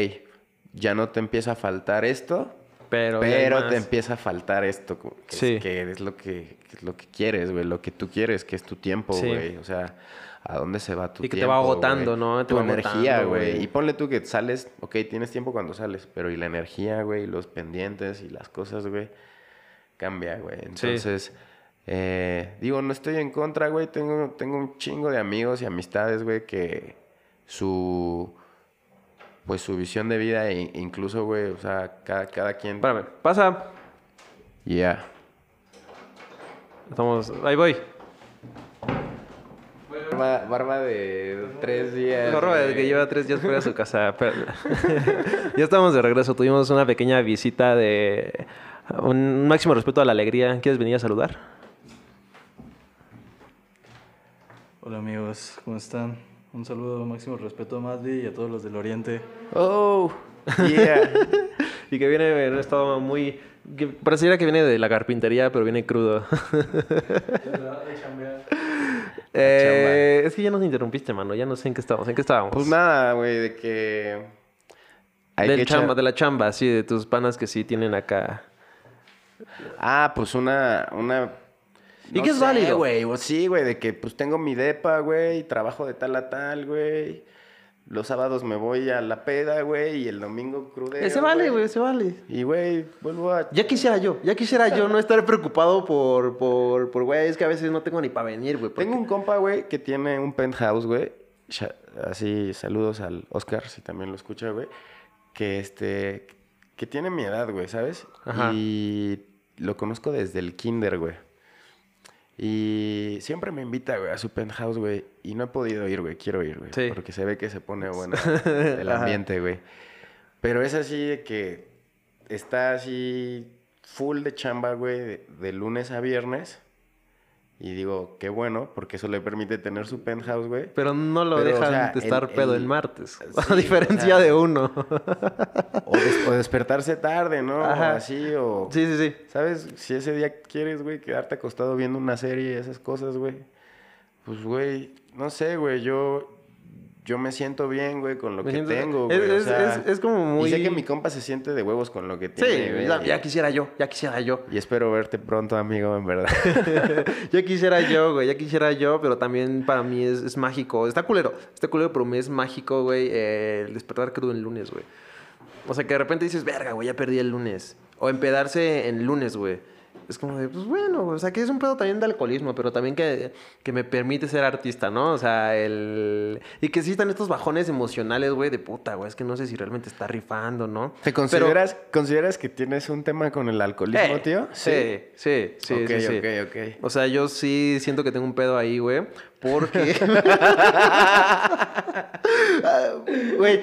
ya no te empieza a faltar esto, Pero, pero te empieza a faltar esto, que, Sí. es, que es lo que, que es lo que quieres, güey, lo que tú quieres, que es tu tiempo, Sí. güey. O sea, ¿a dónde se va tu Y que te tiempo? va agotando, güey? ¿no? Te Tu energía, agotando, güey. Y ponle tú que sales, ok, tienes tiempo cuando sales, pero y la energía, güey, y los pendientes y las cosas, güey, cambia, güey. Entonces, eh, digo, no estoy en contra, güey. Tengo, tengo un chingo de amigos y amistades, güey, que su, pues su visión de vida, e incluso, güey, o sea, cada, cada quien... Espérame, pasa. Ya. Estamos. Ahí voy. Barba, barba de tres días. Barba de que lleva tres días fuera de su casa. pero- ya estamos de regreso. Tuvimos una pequeña visita de un máximo respeto a la alegría. ¿Quieres venir a saludar? Hola amigos, ¿cómo están? Un saludo, máximo respeto a Maddy y a todos los del Oriente. Oh, yeah. Y que viene en un estado muy. Que pareciera que viene de la carpintería, pero viene crudo. Eh, es que ya nos interrumpiste, mano. Ya no sé en qué estábamos. ¿En qué estábamos? pues nada, güey, de que... hay Del que echar- chamba, de la chamba, sí, de tus panas que sí tienen acá. Ah, pues una... una... ¿Y qué es válido? güey. o Sí, güey, de que pues tengo mi depa, güey, trabajo de tal a tal, güey. Los sábados me voy a la peda, güey, y el domingo crudeo. Ese vale, güey, ese vale. Y, güey, vuelvo a... Ya quisiera yo, ya quisiera yo no estar preocupado por, por, por, güey, es que a veces no tengo ni para venir, güey. porque- Tengo un compa, güey, que tiene un penthouse, güey. Así, saludos al Oscar, si también lo escucha, güey. Que este... Que tiene mi edad, güey, ¿sabes? Ajá. Y lo conozco desde el kinder, güey. Y siempre me invita, güey, a su penthouse, güey. Y no he podido ir, güey. Quiero ir, güey. Sí. Porque se ve que se pone bueno el ambiente, güey. Pero es así de que está así full de chamba, güey, de, de lunes a viernes. Y digo, qué bueno, porque eso le permite tener su penthouse, güey. Pero no lo Pero, o dejan sea, de estar el- pedo el- en martes. Sí, a diferencia o sea, de uno. O, des- o despertarse tarde, ¿no? Ajá. O así, o... sí, sí, sí. ¿Sabes? Si ese día quieres, güey, quedarte acostado viendo una serie y esas cosas, güey. Pues, güey, no sé, güey, yo... Yo me siento bien, güey, con lo Me que siento- tengo, es- güey. o es- sea, es- es como muy- Y sé que mi compa se siente de huevos con lo que tiene, Sí, güey. ya, ya quisiera yo, ya quisiera yo. Y espero verte pronto, amigo, en verdad. ya quisiera yo, güey, ya quisiera yo, pero también para mí es, es mágico. Está culero, está culero, pero me es mágico, güey, eh, el despertar crudo el lunes, güey. O sea, que de repente dices, verga, güey, ya perdí el lunes. O empedarse en lunes, güey. Es como de, pues bueno, o sea, que es un pedo también de alcoholismo, pero también que, que me permite ser artista, ¿no? O sea, el... Y que sí están estos bajones emocionales, güey, de puta, güey, es que no sé si realmente está rifando, ¿no? ¿Te Pero- consideras, consideras que tienes un tema con el alcoholismo, Eh, tío? Sí, sí, sí, Ok, sí, sí. ok, ok. O sea, yo sí siento que tengo un pedo ahí, güey. Porque. Ah, Güey,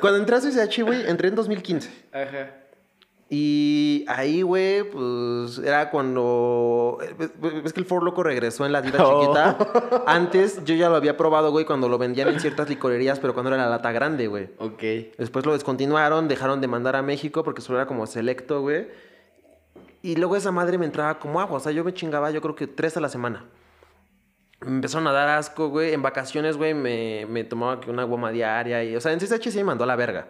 cuando entré a CCH, güey, entré en 2015. Ajá. Y ahí, güey, pues era cuando. Es que el Ford Loco regresó en la tienda Oh. chiquita. Antes yo ya lo había probado, güey, cuando lo vendían en ciertas licorerías, pero cuando era la lata grande, güey. Ok. Después lo descontinuaron, dejaron de mandar a México porque solo era como selecto, güey. Y luego esa madre me entraba como agua. O sea, yo me chingaba, yo creo que tres a la semana. Me empezaron a dar asco, güey. En vacaciones, güey, me, me tomaba una goma diaria. Y, o sea, en CSH sí me mandó a la verga.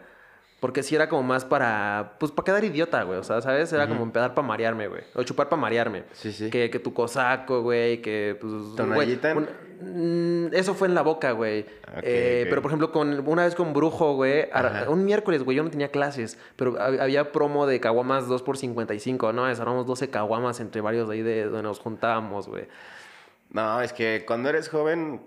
Porque sí era como más para, pues, para quedar idiota, güey. O sea, ¿sabes? Era como empedar para marearme, güey. O chupar para marearme. Sí, sí. Que, que tu cosaco, güey. Que, pues... güey, un- mm, eso fue en la boca, güey. Eh, ok. Pero, por ejemplo, con, una vez con Brujo, güey. Ajá. Un miércoles, güey, yo no tenía clases. Pero hab- había promo de caguamas 2 por 55, ¿no? Desarmamos 12 caguamas entre varios de ahí de donde nos juntábamos, güey. No, es que cuando eres joven,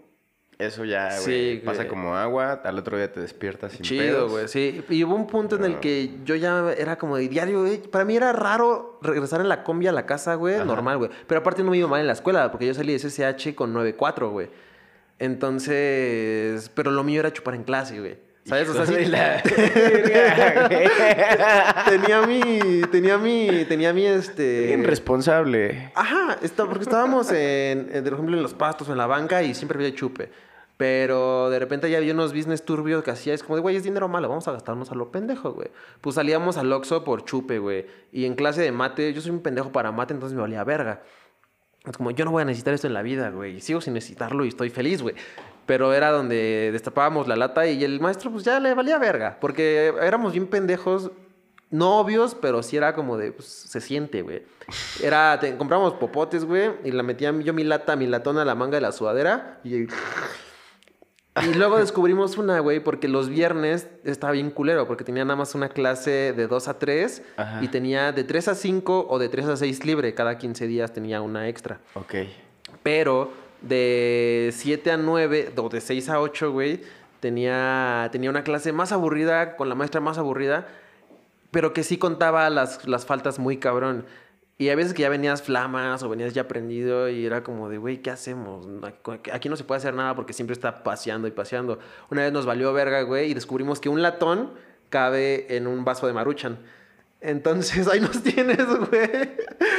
eso ya, güey, Sí, pasa como agua. Al otro día te despiertas sin Chido, güey, sí. Y hubo un punto en el que yo ya era como de diario, güey. Para mí era raro regresar en la combi a la casa, güey, normal, güey. Pero aparte no me iba mal en la escuela, porque yo salí de SSH con 9.4, güey. Entonces, pero lo mío era chupar en clase, güey. ¿Sabes? O sea, sí- la tenía mi, tenía mi, tenía mi, este... Bien responsable. Ajá, está, porque estábamos en, en, por ejemplo, en los pastos o en la banca y siempre había chupe. Pero de repente ya había unos business turbios que hacía, es como de, güey, es dinero malo, vamos a gastarnos a lo pendejo, güey. Pues salíamos al Oxxo por chupe, güey. Y en clase de mate, yo soy un pendejo para mate, entonces me valía verga. Es como, yo no voy a necesitar esto en la vida, güey. Y sigo sin necesitarlo y estoy feliz, güey. Pero era donde destapábamos la lata y el maestro, pues ya le valía verga. Porque éramos bien pendejos, no obvios, pero sí era como de, pues se siente, güey. Era, te- compramos popotes, güey, y la metía yo mi lata, mi latón a la manga de la sudadera y. Y luego descubrimos una, güey, porque los viernes estaba bien culero, porque tenía nada más una clase de 2 a 3 Ajá. y tenía de 3 a 5 o de 3 a 6 libre. Cada 15 días tenía una extra. Ok. Pero de 7 a 9 o de 6 a 8, güey, tenía, tenía una clase más aburrida, con la maestra más aburrida, pero que sí contaba las, las faltas muy cabrón. Y hay veces que ya venías flamas o venías ya prendido y era como de, güey, ¿qué hacemos? Aquí- no se puede hacer nada porque siempre está paseando y paseando. Una vez nos valió verga, güey, y descubrimos que un latón cabe en un vaso de maruchan. Entonces ahí nos tienes, güey.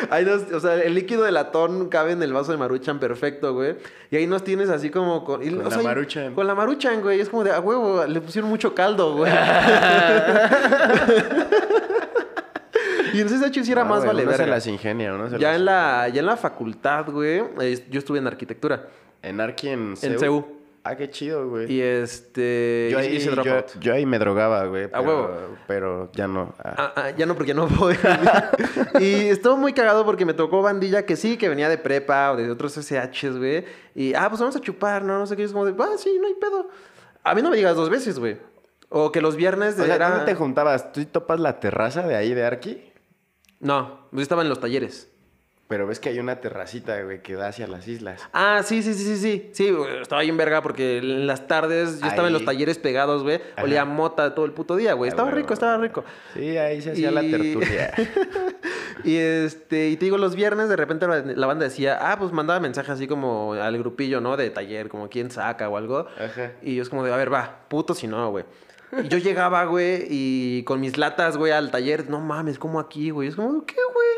Ahí nos, o sea, el líquido de latón cabe en el vaso de maruchan perfecto, güey. Y ahí nos tienes así como con... y, Con o la sea, y- Maruchan. Con la maruchan, güey. Es como de, a huevo, le pusieron mucho caldo, güey. y entonces, de hecho, sí era más güey, vale uno se verga. las ingenia, ¿no? Ya en, la, ya en la facultad, güey, yo estuve en arquitectura. En Arqui, en En CEU. CEU. Ah, qué chido, güey. Y este... Yo ahí, hice yo, yo ahí me drogaba, güey. Pero, huevo. Pero ya no. Ah. Ah, ah, ya no, porque no voy. y estuvo muy cagado porque me tocó bandilla que sí, que venía de prepa o de otros SHs, güey. Y, ah, pues vamos a chupar, ¿no? No sé qué. Es como de, ah, sí, no hay pedo. A mí no me digas dos veces, güey. O que los viernes de O sea, era- ¿dónde te juntabas? ¿Tú topas la terraza de ahí de Arqui? No, yo estaba en los talleres. Pero ves que hay una terracita, güey, que da hacia las islas. Ah, sí, sí, sí, sí, sí. Sí, güey, estaba bien verga porque en las tardes yo estaba en los talleres pegados, güey. Ajá. Olía mota todo el puto día, güey. Ah, Estaba rico, estaba rico. Sí, ahí se hacía la tertulia. Y este, y te digo, los viernes de repente la, la banda decía, ah, pues mandaba mensajes así como al grupillo, ¿no? De taller, como quién saca o algo. Ajá. Y yo es como de, a ver, va, puto si no, güey. Y yo llegaba, güey, y con mis latas, güey, al taller, no mames, como aquí, güey. Es como, ¿qué, güey?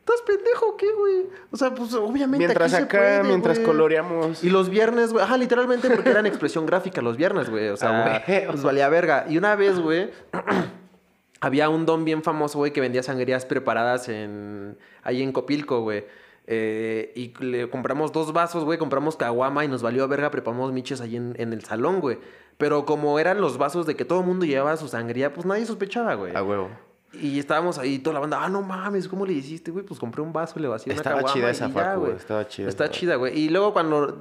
¿Estás pendejo o qué, güey? O sea, pues obviamente. Mientras aquí se acá, puede, mientras güey. coloreamos. Y los viernes, güey, ajá, literalmente porque eran expresión gráfica los viernes, güey. O sea, Ah, güey. pues valía verga. Y una vez, güey, había un don bien famoso, güey, que vendía sangrías preparadas en ahí en Copilco, güey. Eh, y le compramos dos vasos, güey, compramos caguama y nos valió verga, preparamos miches ahí en, en el salón, güey. Pero como eran los vasos de que todo el mundo llevaba su sangría, pues nadie sospechaba, güey. A huevo. Y estábamos ahí, toda la banda, ah, no mames, ¿cómo le hiciste, güey? Pues compré un vaso, le vacié Estaba chida y esa ya, facu, güey. estaba chida Está chida, güey. Y luego cuando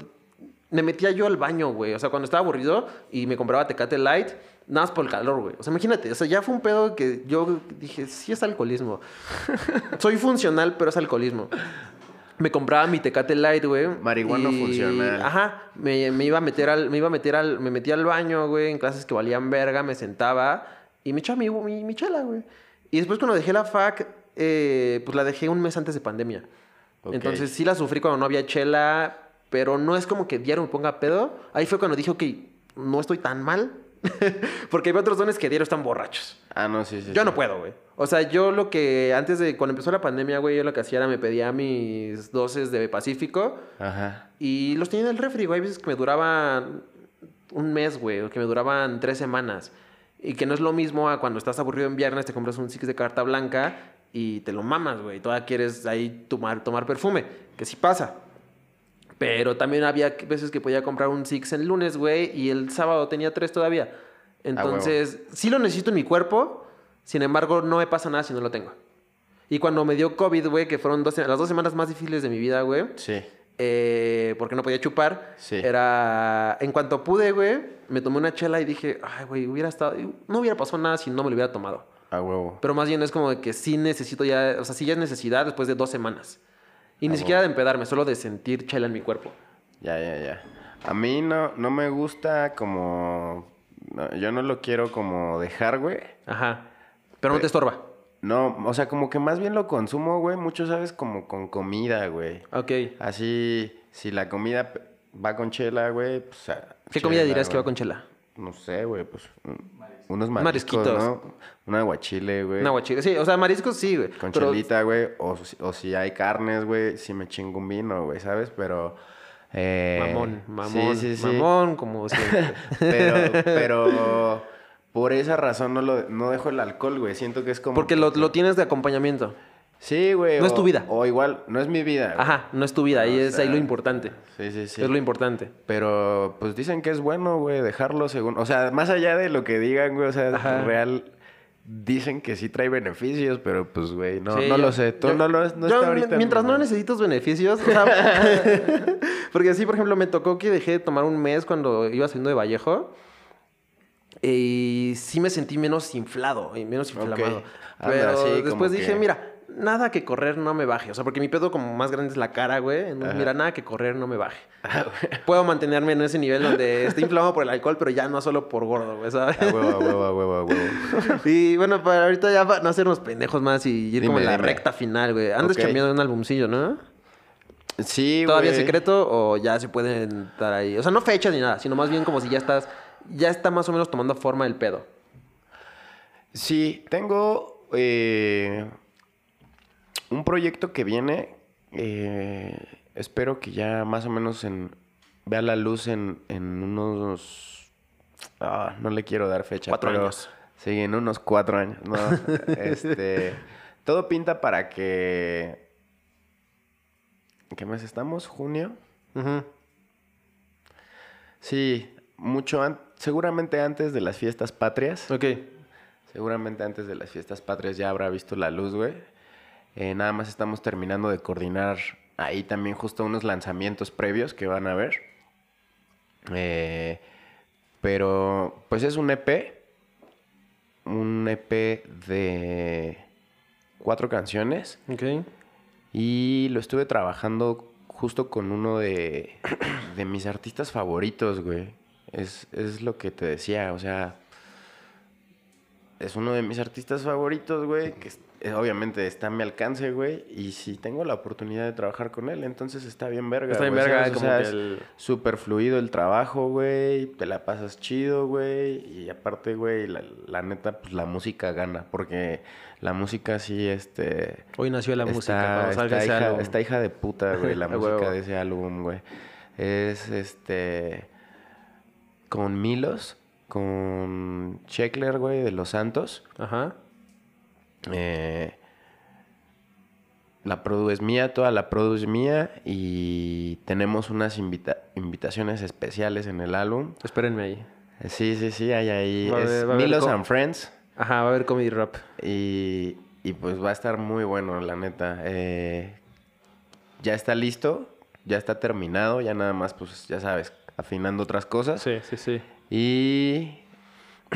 me metía yo al baño, güey, o sea, cuando estaba aburrido y me compraba Tecate Light, nada más por el calor, güey. O sea, imagínate, o sea, ya fue un pedo que yo dije, sí es alcoholismo. Soy funcional, pero es alcoholismo. Me compraba mi Tecate Light, güey. Marihuano y- funcional. Ajá, me, me iba a meter al, me iba a meter al, me metía al baño, güey, en clases que valían verga, me sentaba y me echaba mi, mi, mi chela, güey. Y después cuando dejé la fac, eh, pues la dejé un mes antes de pandemia. Entonces sí la sufrí cuando no había chela, pero no es como que diario me ponga pedo. Ahí fue cuando dije, ok, no estoy tan mal. Porque hay otros dones que diario están borrachos. Ah, no, sí, sí. Yo sí. no puedo, güey. O sea, yo lo que antes de cuando empezó la pandemia, güey, yo lo que hacía era me pedía mis dosis de Pacífico Ajá. y los tenía en el refri, güey. Hay veces que me duraban un mes, güey, o que me duraban tres semanas. Y que no es lo mismo a cuando estás aburrido en viernes, te compras un six de carta blanca y te lo mamas, güey. Todavía quieres ahí tomar, tomar perfume, que sí pasa. Pero también había veces que podía comprar un six el lunes, güey, y el sábado tenía tres todavía. Entonces, sí lo necesito en mi cuerpo, sin embargo, no me pasa nada si no lo tengo. Y cuando me dio COVID, güey, que fueron dos, las dos semanas más difíciles de mi vida, güey, Sí. eh, porque no podía chupar. Sí. Era. En cuanto pude, güey, me tomé una chela y dije, ay, güey, hubiera estado. No hubiera pasado nada si no me lo hubiera tomado. A huevo. Pero más bien es como que sí necesito ya. O sea, sí ya es necesidad después de dos semanas. Y ni siquiera de empedarme, solo de sentir chela en mi cuerpo. Ya, ya, ya. A mí no, no me gusta como... no, yo no lo quiero como dejar, güey. Ajá. Pero no te estorba. No, o sea, como que más bien lo consumo, güey, mucho, ¿sabes? Como con comida, güey. Ok. Así, si la comida va con chela, güey, pues... ¿Qué comida dirías que va con chela? No sé, güey, pues... un- Unos Marisquitos. mariscos, ¿no? Un aguachile, güey. Una guachila. Sí, o sea, mariscos sí, güey. Con pero- chelita, güey. O, si- o si hay carnes, güey, sí me chingo un vino, güey, ¿sabes? Pero... eh, Mamón, mamón, sí, sí, sí. mamón, como siempre. Pero, pero por esa razón no, lo, no dejo el alcohol, güey. Siento que es como... Porque lo, lo tienes de acompañamiento. Sí, güey. No es tu vida. O igual, no es mi vida. güey. Ajá, no es tu vida, ahí O es ahí lo importante. Sí, sí, sí. Es lo importante. Pero, pues dicen que es bueno, güey, dejarlo según... O sea, más allá de lo que digan, güey, o sea, Ajá. real... Dicen que sí trae beneficios, pero pues, güey, no, Sí, no yo- lo sé. Tú yo- no lo no yo, está ahorita. en Mientras mi no necesitas beneficios, o sea, porque así, por ejemplo, me tocó que dejé de tomar un mes cuando iba saliendo de Vallejo y sí me sentí menos inflado y menos inflamado. Pero sí, después dije, que- mira, nada que correr no me baje. O sea, porque mi pedo como más grande es la cara, güey. Mira, nada que correr no me baje. Ah. Puedo mantenerme en ese nivel donde estoy inflamado por el alcohol, pero ya no solo por gordo, güey, ¿sabes? A huevo, a huevo, a huevo, a huevo. Y bueno, para ahorita ya para no hacernos pendejos más y ir como en la dime. recta final, güey. Andas Ok. cambiando un albumcillo, ¿no? Sí, güey. ¿Todavía secreto o ya se pueden estar ahí? O sea, no fechas ni nada, sino más bien como si ya estás, ya está más o menos tomando forma el pedo. Sí, tengo eh, un proyecto que viene. eh, espero que ya más o menos en, vea la luz en, en unos... ah, no le quiero dar fecha. Cuatro pero- años. Sí, en unos cuatro años. No, este, todo pinta para que... ¿En ¿Qué mes estamos? ¿Junio? Sí, mucho an- seguramente antes de las fiestas patrias. Ok. Seguramente antes de las fiestas patrias ya habrá visto la luz, güey. Eh, nada más estamos terminando de coordinar ahí también justo unos lanzamientos previos que van a ver. Eh, Pero, pues es un EP. Un EP de cuatro canciones. Ok. Y lo estuve trabajando justo con uno de, de mis artistas favoritos, güey. Es, es lo que te decía, o sea, es uno de mis artistas favoritos, güey, que obviamente está a mi alcance, güey, y si tengo la oportunidad de trabajar con él, entonces está bien verga. Está bien verga, como sea, que el- súper fluido el trabajo, güey, te la pasas chido, güey, y aparte, güey, la, la neta, pues la música gana, porque la música sí, este... Hoy nació la Está- música. Está ese hija, álbum. hija de puta, güey, la música de ese álbum, güey. Es este. Con Milos, con Checkler, güey, de Los Santos. Ajá. Eh, la produ es mía, toda la produ es mía. Y tenemos unas invita- invitaciones especiales en el álbum. Espérenme ahí. Eh, Sí, sí, sí, hay ahí. Va es Milos and Friends. Ajá, va a haber comedy rap. Y, y pues va a estar muy bueno, la neta. Eh, ya está listo, ya está terminado, ya nada más, pues ya sabes, afinando otras cosas. Sí, sí, sí. Y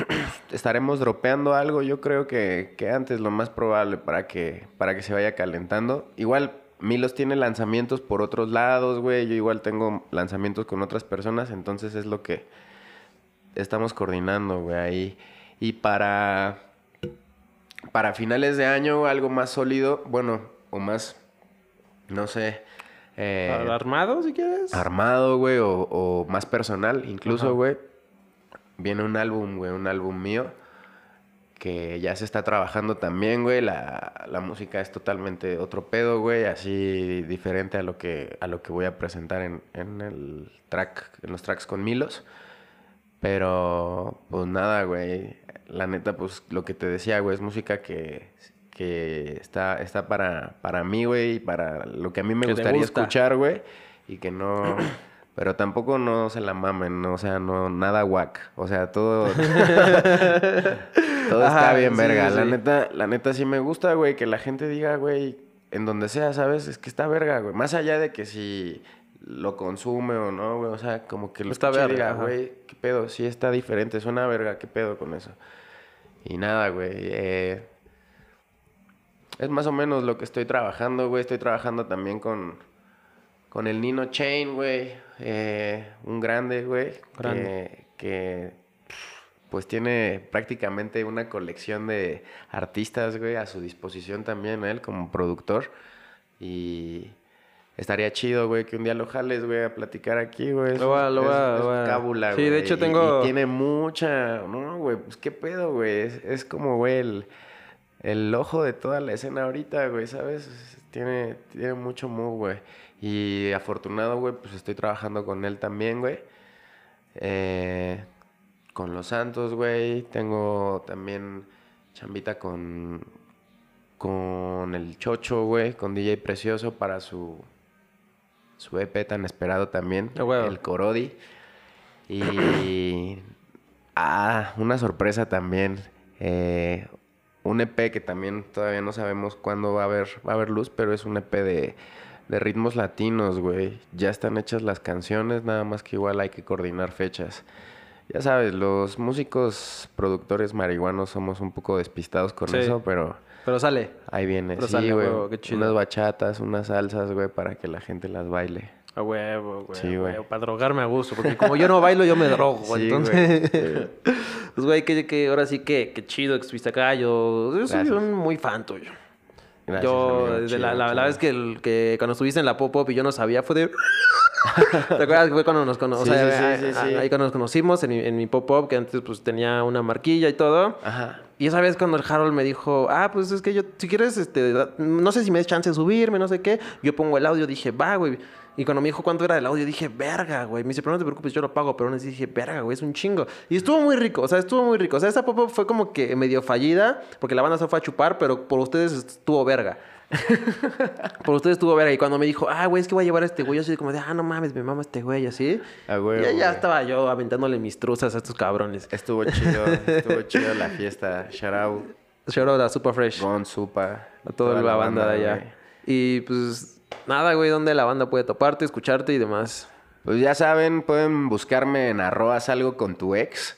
estaremos dropeando algo, yo creo que, que antes lo más probable para que, para que se vaya calentando. Igual Milos tiene lanzamientos por otros lados, güey. Yo igual tengo lanzamientos con otras personas, entonces es lo que estamos coordinando, güey, ahí. Y para, para finales de año, algo más sólido, bueno, o más, no sé. eh, ¿Armado si quieres? armado, güey, o, o más personal, incluso, Ajá. güey. Viene un álbum, güey, un álbum mío que ya se está trabajando también, güey. La, la música es totalmente otro pedo, güey, así diferente a lo que, a lo que voy a presentar en, en el track, en los tracks con Milos. Pero, pues nada, güey. La neta, pues lo que te decía, güey, es música que, que está, está para, para mí, güey, y para lo que a mí me gustaría gusta. escuchar, güey. Y que no. Pero tampoco no se la mamen, ¿no? o sea, no, nada guac. O sea, todo. todo está bien, sí, verga. sí, La neta, la neta sí me gusta, güey, que la gente diga, güey, en donde sea, ¿sabes? Es que está verga, güey. Más allá de que si lo consume o no, güey. O sea, como que lo Está verga, diga, güey, qué pedo, sí está diferente, suena verga, qué pedo con eso. Y nada, güey. eh, es más o menos lo que estoy trabajando, güey. Estoy trabajando también con, con el Nino Chain, güey. eh, un grande, güey. Grande. Que, que, pues tiene prácticamente una colección de artistas, güey, a su disposición también él como productor. Y estaría chido, güey, que un día lo jales, güey, a platicar aquí, güey. Lo voy a- lo Es- voy a- es lo a- cábula, Sí, de hecho tengo- y tiene mucha... No, güey, pues qué pedo, güey. Es, es como, güey, el, el ojo de toda la escena ahorita, güey, ¿sabes? Es- Tiene, tiene mucho mood, güey. Y afortunado, güey, pues estoy trabajando con él también, güey. Eh, con Los Santos, güey. Tengo también chambita con, con el Chocho, güey. Con DJ Precioso para su, su EP tan esperado también. El Corodi. Y... Ah, una sorpresa también. Eh, un EP que también todavía no sabemos cuándo va a haber, va a haber luz, pero es un EP de, de ritmos latinos, güey. Ya están hechas las canciones, nada más que igual hay que coordinar fechas. Ya sabes, los músicos, productores marihuanos somos un poco despistados con Sí. eso, pero Pero sale. ahí viene. Pero sí, sale güey. huevo, qué chido. Unas bachatas, unas salsas, güey, para que la gente las baile. A huevo, güey. Sí, güey. Para drogarme a gusto. Porque como yo no bailo, yo me drogo. Sí, entonces. güey. pues, güey, que, que ahora sí que, que chido que estuviste acá. Yo, yo soy un muy fan tuyo. Gracias, yo, amigo. desde la, Chido, la, la vez que, el- que cuando estuviste en la Pop Pop y yo no sabía, fue de. ¿Te acuerdas que fue cuando nos conocimos? Sí, sí, sí, sí, sí. Ahí cuando nos conocimos en mi, en mi Pop Pop, que antes pues tenía una marquilla y todo. Ajá. Y esa vez cuando el Harold me dijo, ah, pues es que yo, si quieres, este, no sé si me des chance de subirme, no sé qué. Yo pongo el audio, dije, va, güey. Y cuando me dijo cuánto era el audio, dije, verga, güey. Me dice, pero no te preocupes, yo lo pago. Pero aún así dije, verga, güey, es un chingo. Y estuvo muy rico, o sea, estuvo muy rico. O sea, esa pop fue como que medio fallida, porque la banda se fue a chupar, pero por ustedes estuvo verga. por ustedes estuvo verga. Y cuando me dijo, ah, güey, es que voy a llevar a este güey, yo así como de, ah, no mames, me mama este güey, así. A huevo, y ya, ya güey. estaba yo aventándole mis truzas a estos cabrones. Estuvo chido, estuvo chido la fiesta. Shout out, Shout out a Super Fresh. Gon, Supa. A toda la, banda, de allá. güey. Y pues nada, güey, ¿dónde la banda puede toparte, escucharte y demás? Pues ya saben, pueden buscarme en arroba salgo con tu ex,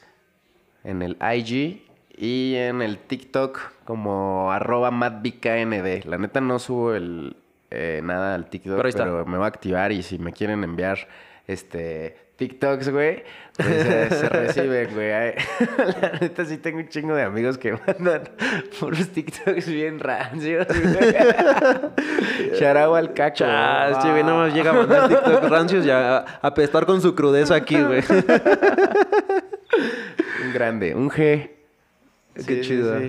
en el IG y en el TikTok como arroba matbknd. La neta no subo el, eh, nada al TikTok, Pero pero, me va a activar y si me quieren enviar este TikToks, güey, pues eh, se reciben, güey. La neta sí tengo un chingo de amigos que mandan puros TikToks bien rancios, güey. Charao al cacho. Chas, che, güey, no más llega a mandar TikTok rancios y a, apestar con su crudeza aquí, güey. Un grande, un G. Qué chido.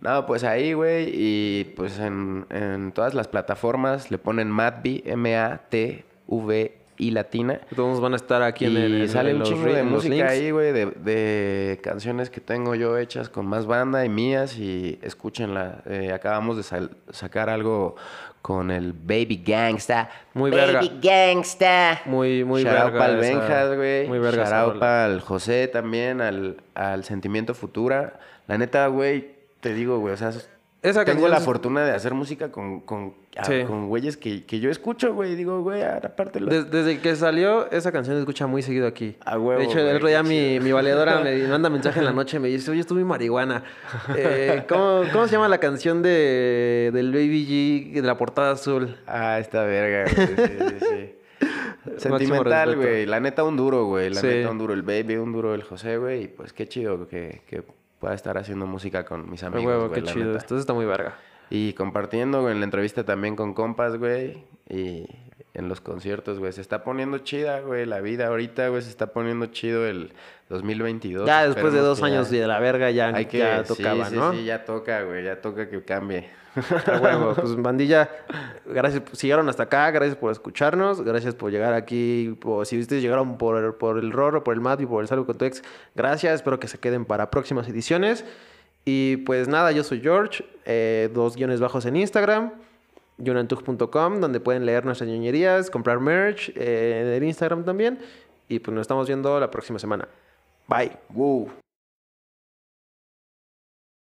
No, pues ahí, güey, y pues en, en todas las plataformas le ponen Matvi, M-A-T-V y latina. Todos van a estar aquí en y el en- sale en un chingo de en música links. ahí, güey, de, de canciones que tengo yo hechas con más banda y mías y escúchenla. Eh, acabamos de sal- sacar algo con el Baby Gangsta. Muy Baby verga. Gangsta. Muy, muy Shout out verga esa- Benjas, güey. Muy verga Shout pa'l José también, al, al Sentimiento Futura. La neta, güey, te digo, güey, o sea, Esa tengo la es- fortuna de hacer música con, con, a- Sí. con güeyes que, que yo escucho, güey. y Digo, güey, aparte lo... Des- Desde que salió, esa canción se escucha muy seguido aquí. A huevo, de hecho, el güey, otro día mi, mi valedora me manda mensaje en la noche y me dice, oye, estuve marihuana. Eh, ¿cómo, cómo se llama la canción de, del Baby G de la portada azul? Ah, esta verga, güey. Sí, sí, sí. Sentimental, güey. La neta, un duro, güey. La Sí. neta, un duro el baby, un duro el José, güey. Y pues qué chido que, que pueda estar haciendo música con mis amigos, huevo, güey, qué chido. neta. Entonces está muy verga. Y compartiendo, güey, en la entrevista también con compas, güey. Y en los conciertos, güey. Se está poniendo chida, güey. La vida ahorita, güey, se está poniendo chido el 2022. Ya después de dos años ya- de la verga ya, Hay que, ya sí, tocaba, sí, ¿no? Sí, ya toca, güey. Ya toca que cambie. A huevo. Pues bandilla, gracias, si llegaron hasta acá, gracias por escucharnos, gracias por llegar aquí, si ustedes llegaron por, por el Roro, por el Matt y por el Salvo con tu ex, gracias, espero que se queden para próximas ediciones. Y pues nada, yo soy George, eh, dos guiones bajos en Instagram, yunantug.com, donde pueden leer nuestras ñoñerías, comprar merch, eh, en el Instagram también, y pues nos estamos viendo la próxima semana. Bye. Woo.